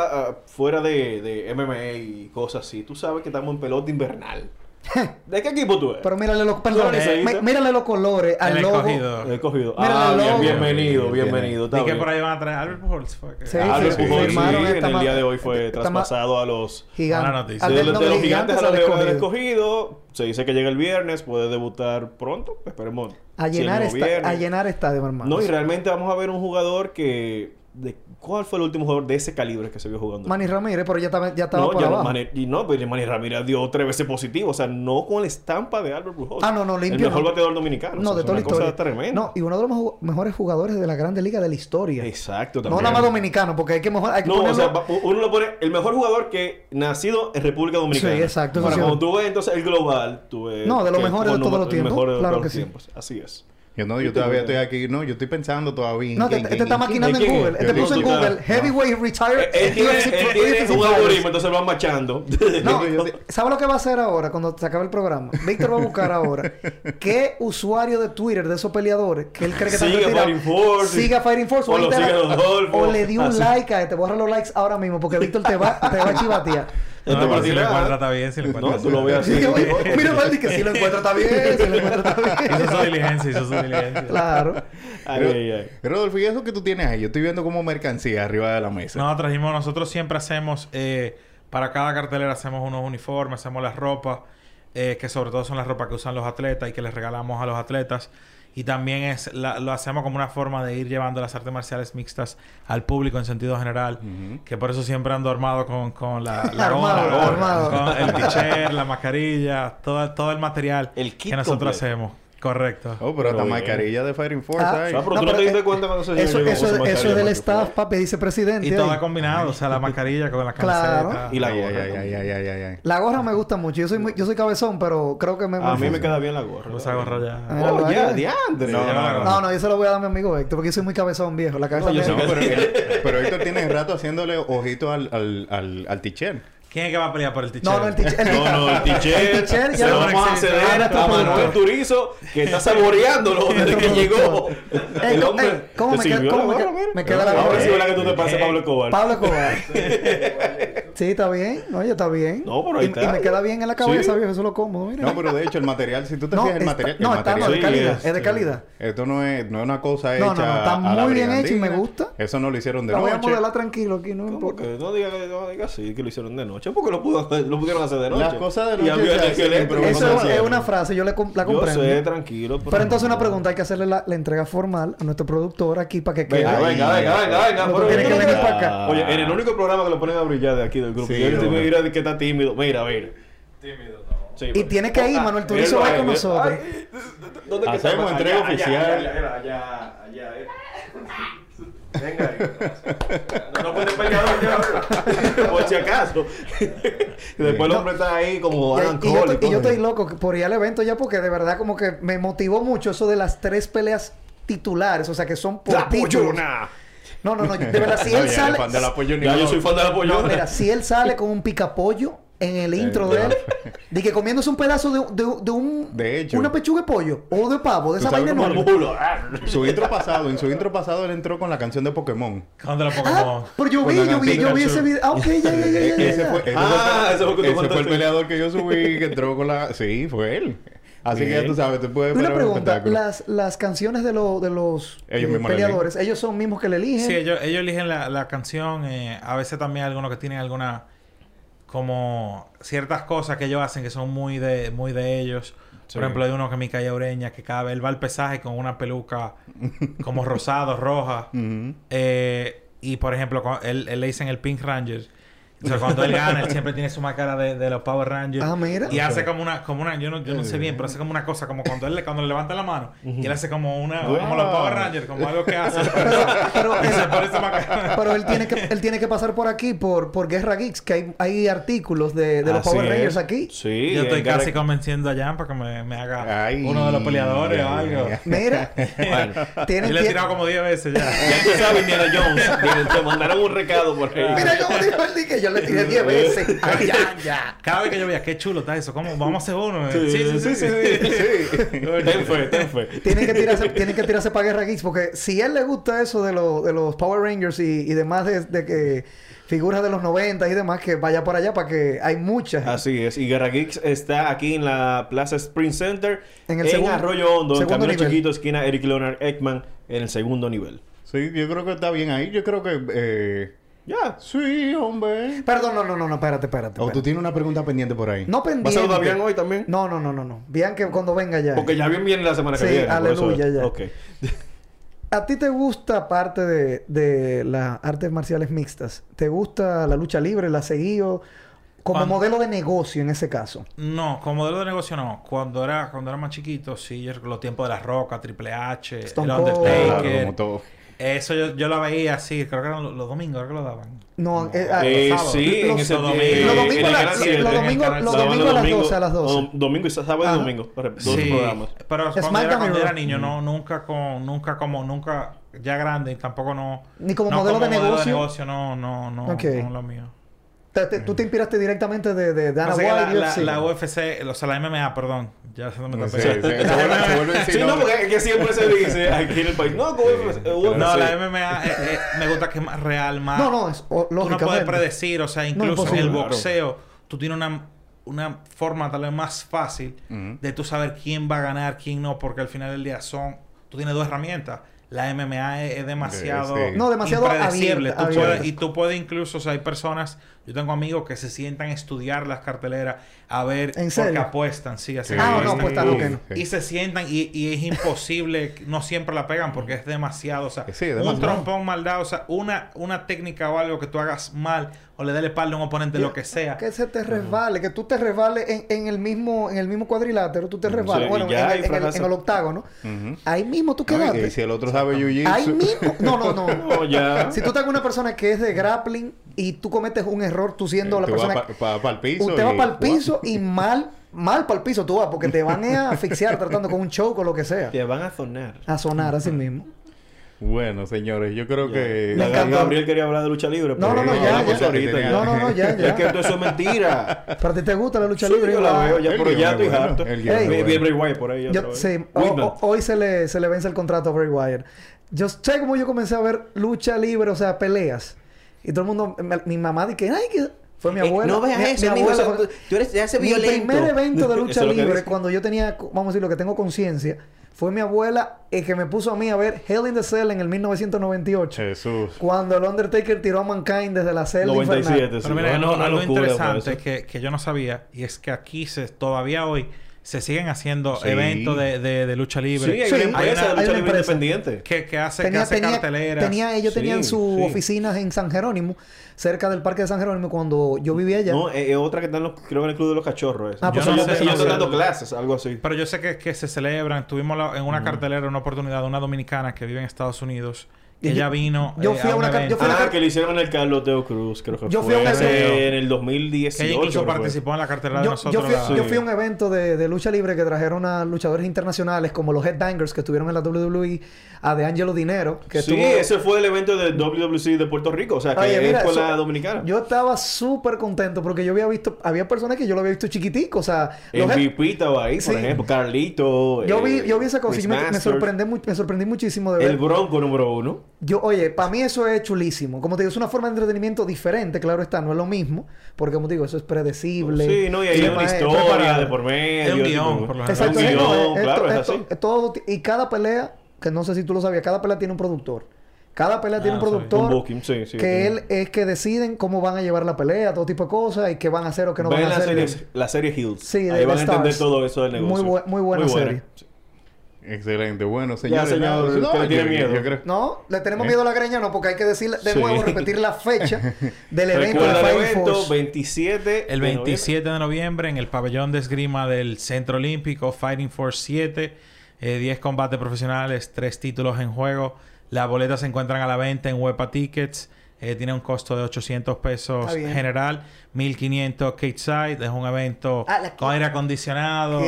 fuera de, de MMA y cosas así, tú sabes que estamos en pelota invernal. ¿De qué equipo tú eres? Pero mírale los, perdón, eh, mírale los colores al El logo. escogido. He cogido. Mira Ah, el bien, logo. bienvenido, Bien, bienvenido. Di que por ahí van a traer Albert Pujols. fue que- Sí, Albert sí, Pujols, sí, en el día de hoy fue traspasado a los Gigante. Buena noticia. Al de, los gigantes a los leones del escogido. escogido. Se dice que llega el viernes, puede debutar pronto. Esperemos. A llenar, esta, a llenar estadio, hermano. No, y realmente vamos a ver un jugador que. De, ¿Cuál fue el último jugador de ese calibre que se vio jugando? Manny Ramírez, pero ya estaba, ya estaba no, por ya no, abajo. Manny- y no, pero Manny Ramírez dio tres veces positivo. O sea, no con la estampa de Albert Pujols. Ah, no, no, limpio El mejor no. bateador dominicano. no, O sea, de toda la historia. tremenda. No, y uno de los mejo- mejores jugadores de la Grande Liga de la historia. Exacto, No también. nada más dominicano, porque hay que mejor, hay que No, o sea, uno lo pone el mejor jugador que nacido en República Dominicana. Sí, exacto, sí. cuando tú ves entonces el global, tú ves. No, de los mejores de todos los tiempos, claro que sí. Así es. Yo no, ¿Y yo todavía estoy aquí. No, yo estoy pensando todavía. No, te, ¿Quién, te quién, está maquinando en? Google. Te ¿Quién puso en? Google. Heavyweight Retired. Él tiene, él tiene UFC un algoritmo, entonces lo van machando. No, Yo- yo- ¿sabe lo que va a hacer ahora cuando se acabe el programa? Víctor va a buscar ahora qué usuario de Twitter de esos peleadores que él cree que están Sigue retirados, Fighting Force. siga Fighting Force O le dio un like a este. Borra los likes ahora mismo porque Víctor te va, te va a chivatear. No, Te va a pero si lo encuentra está bien, si lo encuentra No, tú lo bien. ves así. Mira, Valdi, que si lo encuentra está bien, si lo encuentra está Hizo su bien. diligencia, hizo su diligencia. Claro. Ay, ay, ay. Rodolfo, ¿y eso que tú tienes ahí? Yo estoy viendo como mercancía arriba de la mesa. No, trajimos, nosotros siempre hacemos, eh, para cada cartelera hacemos unos uniformes, hacemos las ropas. eh, que sobre todo son las ropas que usan los atletas y que les regalamos a los atletas. Y también es la- lo hacemos como una forma de ir llevando las artes marciales mixtas al público en sentido general. Que por eso siempre ando armado con, con la, la Armado, gorra, armado. con el t-shirt, la mascarilla, todo, todo el material El kit que nosotros completo. hacemos. Correcto. Oh, pero bien. mascarilla de Fighting Force Ah, hay. Ah, pero No, tú no te diste eh, cuenta cuando señor Eso, eso, su eso es del staff, papi, dice presidente. Y todo ahí. combinado, o sea, la mascarilla con la Claro. camiseta. Y la gorra ay, ay, ay, ay, ay, ay. La gorra me gusta mucho. Yo soy, muy- yo soy cabezón, pero creo que me... A mí me queda bien la gorra. Esa gorra ya. Oh, ya, diandre. No, no, yo se lo voy a dar a mi amigo Héctor, porque yo soy muy cabezón, viejo. La cabeza No, pero, Héctor tiene rato haciéndole ojito al, al, al, al t-shirt. ¿Quién es que va a pelear por el t-shirt? No, no, el t-shirt. No, no, el t-shirt. El ya se lo lo vamos a ceder a Manuel. Turizo, que está saboreándolo desde que llegó. Ey, El hombre. ey, ¿Cómo ¿te me queda? ¿Cómo me? Me queda la Ahora sí, ¿verdad que tú te pasas Eh, Pablo Escobar? Pablo Escobar. sí, está bien. Oye, está bien. No, pero ahí y, está. y me queda bien en la cabeza, Sí. viejo. Eso es lo cómodo, mira. No, pero de hecho el material, si tú te No, fijas el material, no, el está no, material de calidad. es, Es de calidad. Esto no es, no es una cosa hecha No, no, no, está muy bien hecho y me gusta. Eso no lo hicieron de La voy a noche. modelar tranquilo aquí, no me ¿Cómo importa. No diga que no diga así, que lo hicieron de noche. Porque lo, pudo, lo pudieron hacer de noche. Las cosas de Y noche había hacen energía eléctrica, improvisación. ¿cómo Eso es una frase, yo le com- la Yo comprendo. sé, tranquilo. Pero entonces una pregunta, hay que hacerle la, la entrega formal a nuestro productor aquí para que quede. Venga, Ay, venga, venga, venga, venga. Pero pero tiene que venir para acá. Oye, en el único programa que lo ponen a brillar de aquí del grupo. Sí, y él te hombre. mira de que está tímido. Mira, mira. Tímido, no. Y tiene que ir, Manuel Turizo va con nosotros. ¿Dónde que Hacemos entrega Allá, oficial. Allá, allá, allá, allá, eh. Venga ahí. No, no puede peleador ya. Por si acaso. Y después el hombre está ahí como Y, Adam y yo, Cole. estoy- y yo estoy loco por ir al evento ya porque de verdad como que me motivó mucho eso de las tres peleas titulares, o sea que son por ¡La! No, no, no, de verdad si No, él ya sale fan de la pollona. Ya yo soy fan de la pollona. No, mira, si él sale con un picapollo en el intro de él, de que comiéndose un pedazo de, de, de un De hecho. una pechuga de pollo o de pavo, de ¿Tú esa vaina enorme. Su intro pasado, en su intro pasado él entró con la canción de Pokémon. ¿Dónde lo Ah, Pokémon? pero yo vi, yo vi, yo vi ese video. Ah, ok, ya, ya, ya, ya, Ese fue, ese Ah, fue, ese fue que tú ese fue el contaste. peleador que yo subí que entró con la... Sí, fue él. Así que ya tú sabes, tú puedes Una un pregunta, las, las canciones de, lo- de los Ellos eh, peleadores, ellos son mismos que le eligen. Sí, ellos, ellos eligen la, la canción. eh, a veces también algunos que tienen alguna... Como ciertas cosas que ellos hacen que son muy de, muy de ellos. Sí. Por ejemplo, hay uno que mi calle Ureña que cada vez él va al pesaje con una peluca como rosado, roja. Eh, y por ejemplo, él, él le dicen el Pink Ranger. O sea, cuando él gana, él siempre tiene su máscara de, de los Power Rangers. Ah, mira. Y hace como una, como una, yo no, yo no sé bien, pero hace como una cosa, como cuando él, le- cuando le levanta la mano, y él hace como una, como los Power Rangers, como algo que hace. pero, él tiene que él tiene que pasar por aquí por por Guerra Geeks que hay, hay artículos de, de los Así Power Rangers es. aquí. Sí. Yo estoy casi convenciendo a Jan para que me, me haga Ay, uno de los peleadores o algo. Mira, Bueno. tienen Y le he tirado como 10 veces ya. Ya tú sabes, Indiana Jones. Miren, Te mandaron un recado por ahí. Mira cómo dijo el que yo le tiré 10 veces. Ay, ya, ya. Cada vez que yo veía, qué chulo está eso. ¿Cómo? Vamos a hacer uno. Sí, sí, sí. sí, Ten fe, ten fe. Tienen que tirarse, tienen que tirarse para Guerra Geeks porque si a él le gusta eso de, lo- de los Power Rangers y, y demás de, de que figuras de los 90 y demás, que vaya por allá para que hay muchas. Así es. Y Guerra Geeks está aquí en la Plaza Spring Center. En En, el segundo- Arroyo Hondo, en Camino nivel. Chiquito, esquina Eric Leonard Ekman, en el segundo nivel. Sí, yo creo que está bien ahí. Yo creo que... Eh... Ya. Sí, hombre. Perdón, no, no, no, no, espérate, espérate. O tú espérate. tienes una pregunta pendiente por ahí. No ¿Va a pendiente. saludar bien hoy también? No, no, no, no, no. Bien que cuando venga ya. Porque ya bien viene la semana que Sí, viene. eso- aleluya, ya. Ok. ¿A ti te gusta, aparte de, de las artes marciales mixtas, te gusta la lucha libre? ¿La has seguido? Como Cuando- modelo de negocio en ese caso. No, como modelo de negocio no. Cuando era, cuando era más chiquito, sí, los tiempos de la Roca, Triple H, Stone el. Undertaker. Claro, como todo. Eso yo, yo lo veía así, creo que eran los, los domingos, creo que lo daban. No, eh, ah, Eh, sábados. sí, en Los- ese los domingos. eh, Los domingos en las- Canal los 7, domingos- en el Canal los 7. domingos a las Domingo- 12, a las 12. dom- Domingo y sábado y domingo. Dos sí, programas. pero cuando, era, cuando era niño, no, nunca con, nunca como, nunca, ya grande, y tampoco no. Ni como no modelo de modelo negocio. negocio, no, no, no, Ok. no lo mío. Te- te- tú te inspiraste directamente de, de Dana White la, la, UFC. la UFC, o sea, la MMA, perdón. Ya se me Sí, tapé. sí, se vuelve- se vuelve en Sí, no, porque es que siempre se dice aquí en el país. No, UFC. UFC. No, la MMA eh, eh, me gusta que es más real, más. No, no, es o- Tú no puedes predecir, o sea, incluso en el Claro. boxeo, tú tienes una, una forma tal vez más fácil de tú saber quién va a ganar, quién no, porque al final del día son. Tú tienes dos herramientas. La MMA es, es demasiado. Sí, sí. No, demasiado impredecible. abierta, Tú abierta. puedes- y tú puedes incluso, o sea, hay personas. Yo tengo amigos que se sientan a estudiar las carteleras, a ver ¿En por qué serio? apuestan, sí, así Sí. Ah, apuestan. no, pues. Y se sientan y, y es imposible, no siempre la pegan porque es demasiado. O sea, Sí, un trompón mal dado, o sea, una, una técnica o algo que tú hagas mal o le dé la espalda a un oponente, lo que sea. Que se te resbale, que tú te resbales en, en el mismo en el mismo cuadrilátero, tú te resbales. Sí, bueno, ya, en, el, en el- en el octágono. Ahí mismo tú No, quedaste. y si el otro sabe jiu-jitsu... Ahí mismo. No, no, no. No, ya. Si tú estás con una persona que es de grappling y tú cometes un error, tú siendo la Tú vas persona. para el piso. usted va para el piso y mal, mal para el piso tú vas, porque te van a asfixiar tratando con un choke o lo que sea. Te van a sonar. A sonar así mismo. Bueno, señores, yo creo que... Me encantó. Gabriel quería hablar de lucha libre. No, pero no, no, ya, ya. ahorita, ya. No, no, no, ya, ya. Es que todo eso es mentira. Pero a ti te gusta la lucha Sí, libre. yo la veo ya, El pero ya es estoy harto. Vi- Bray Wyatt por ahí. Sí, o- Whitman. o- hoy se le, se le vence el contrato a Bray Wyatt. Yo sé cómo yo comencé a ver lucha libre, o sea, peleas. Y todo el mundo, me- mi mamá dice que, ay, que fue mi Eh, abuela. no veas mi- eso, mi abuela fue- tú eres- ya ese Mi violento. primer evento de lucha libre, cuando yo tenía, vamos a decir, lo que tengo conciencia, fue mi abuela el que me puso a mí a ver Hell in the Cell en el 1998. Jesús. Cuando el Undertaker tiró a Mankind desde la celda 97, infernal. sí. Pero mira, No, algo, interesante que, que yo no sabía, y es que aquí se, todavía hoy se siguen haciendo Sí. eventos de, de- de lucha Sí, libre. hay Sí, una hay empresa una- de hay lucha una libre independiente. que, que hace, que hace tenía, carteleras. tenía- ellos Sí, tenían sus sí. oficinas en San Jerónimo, cerca del Parque de San Jerónimo, cuando yo vivía allá. No, es es otra que está en los, creo que en el Club de los Cachorros. esa. Ah, pues yo no sé. dando clases, algo así. Pero yo sé que, que se celebran. Tuvimos la- en una cartelera una oportunidad de una dominicana que vive en Estados Unidos. Ella vino yo eh, fui a un una yo evento. fui a Ah, car- que le hicieron en el Carlos Teo Cruz, creo que Yo fui fue. a un evento- en el Que 2018. ella incluso fue. participó en la cartelera de Yo, nosotros. yo fui, la- yo fui a un evento de, de lucha libre que trajeron a luchadores internacionales como los Headbangers que estuvieron en la WWE, a De Angelo Dinero, que Sí, estuvo- ese fue el evento del WWC de Puerto Rico. O sea, que Oye, mira, es con la dominicana. Yo estaba súper contento porque yo había visto, había personas que yo lo había visto chiquitico, o sea, los Head- MVP estaba ahí, por ejemplo. Carlito. yo vi, eh, yo vi esa cosa y me, sorprendí, me sorprendí muchísimo de ver. El Bronco número uno. Yo, oye, para mí eso es chulísimo. Como te digo, es una forma de entretenimiento diferente, claro está, no es lo mismo, porque como te digo, eso es predecible. Sí, no, y hay Sí, una historia de por medio. Es un guion, por lo general. Exacto, Un es- no, guion, es- claro, es- es así. todo, y cada pelea, que no sé si tú lo sabías, cada pelea tiene un productor. Cada pelea tiene un Ah, no sabía. productor Un booking, sí, sí, que sí. él es que deciden cómo van a llevar la pelea, todo tipo de cosas, y qué van a hacer o qué no Ven van a la hacer. serie, la serie Hills. Sí, Ahí de van a entender Stars. todo eso del negocio. Muy bu- muy buena serie. Sí. Excelente. Bueno, señores. señor, nada, usted no, le tiene yo- miedo. yo creo- No, le tenemos ¿Eh? miedo a la greña, no, porque hay que decir de Sí. nuevo, repetir la fecha del evento de Fire evento Force. 27 El de 27 de noviembre en el pabellón de esgrima del Centro Olímpico Fighting Force 7. Eh, 10 combates profesionales, 3 títulos en juego. Las boletas se encuentran a la venta en Huepa Tickets. eh, tiene un costo de 800 pesos general, 1500 Cage Side. Es un evento Ah, con aire acondicionado,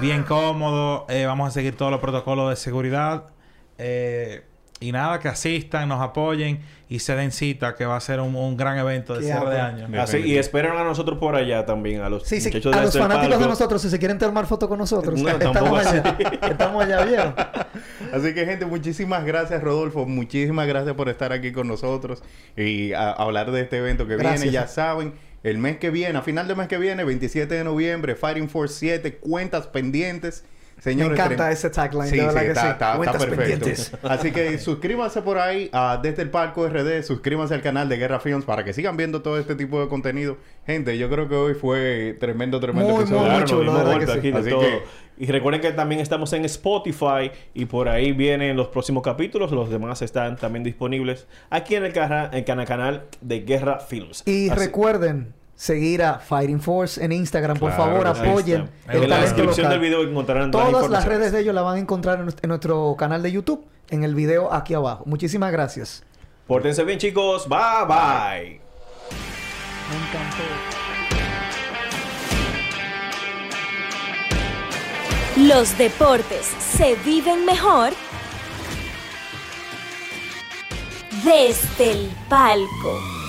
bien cómodo. eh, vamos a seguir todos los protocolos de seguridad. eh, y nada, que asistan, nos apoyen y se den cita, que va a ser un, un gran evento de cierre de año. Así, y esperan a nosotros por allá también, a los Sí, sí, muchachos a de los fanáticos palco. de nosotros, si se quieren tomar foto con nosotros, No, estamos allá. así. Estamos allá, ¿vieron? Así que, gente, muchísimas gracias, Rodolfo. Muchísimas gracias por estar aquí con nosotros y a- hablar de este evento que Gracias. viene. Ya saben, el mes que viene, a final del mes que viene, 27 de noviembre, Fighting Force 7, cuentas pendientes. Señores, Me encanta ese tagline, Sí, de verdad sí, que está, sí. está- está perfecto. pendientes. Así que suscríbanse por ahí a Desde el Palco RD, suscríbanse al canal de Guerra Films para que sigan viendo todo este tipo de contenido. Gente, yo creo que hoy fue tremendo, tremendo Muy, episodio. muy, chulo, verdad que sí. de Así todo. que- Y recuerden que también estamos en Spotify y por ahí vienen los próximos capítulos. Los demás están también disponibles aquí en el, cara- en cana- canal de Guerra Films. Y Así- recuerden seguir a Fighting Force en Instagram. Por favor, apoyen el En la descripción local. del video encontrarán Todas las redes de ellos la van a encontrar en nuestro, en nuestro canal de YouTube, en el video aquí abajo. Muchísimas gracias. Pórtense bien, chicos. Bye, bye. Me encantó. Los deportes se viven mejor desde el palco.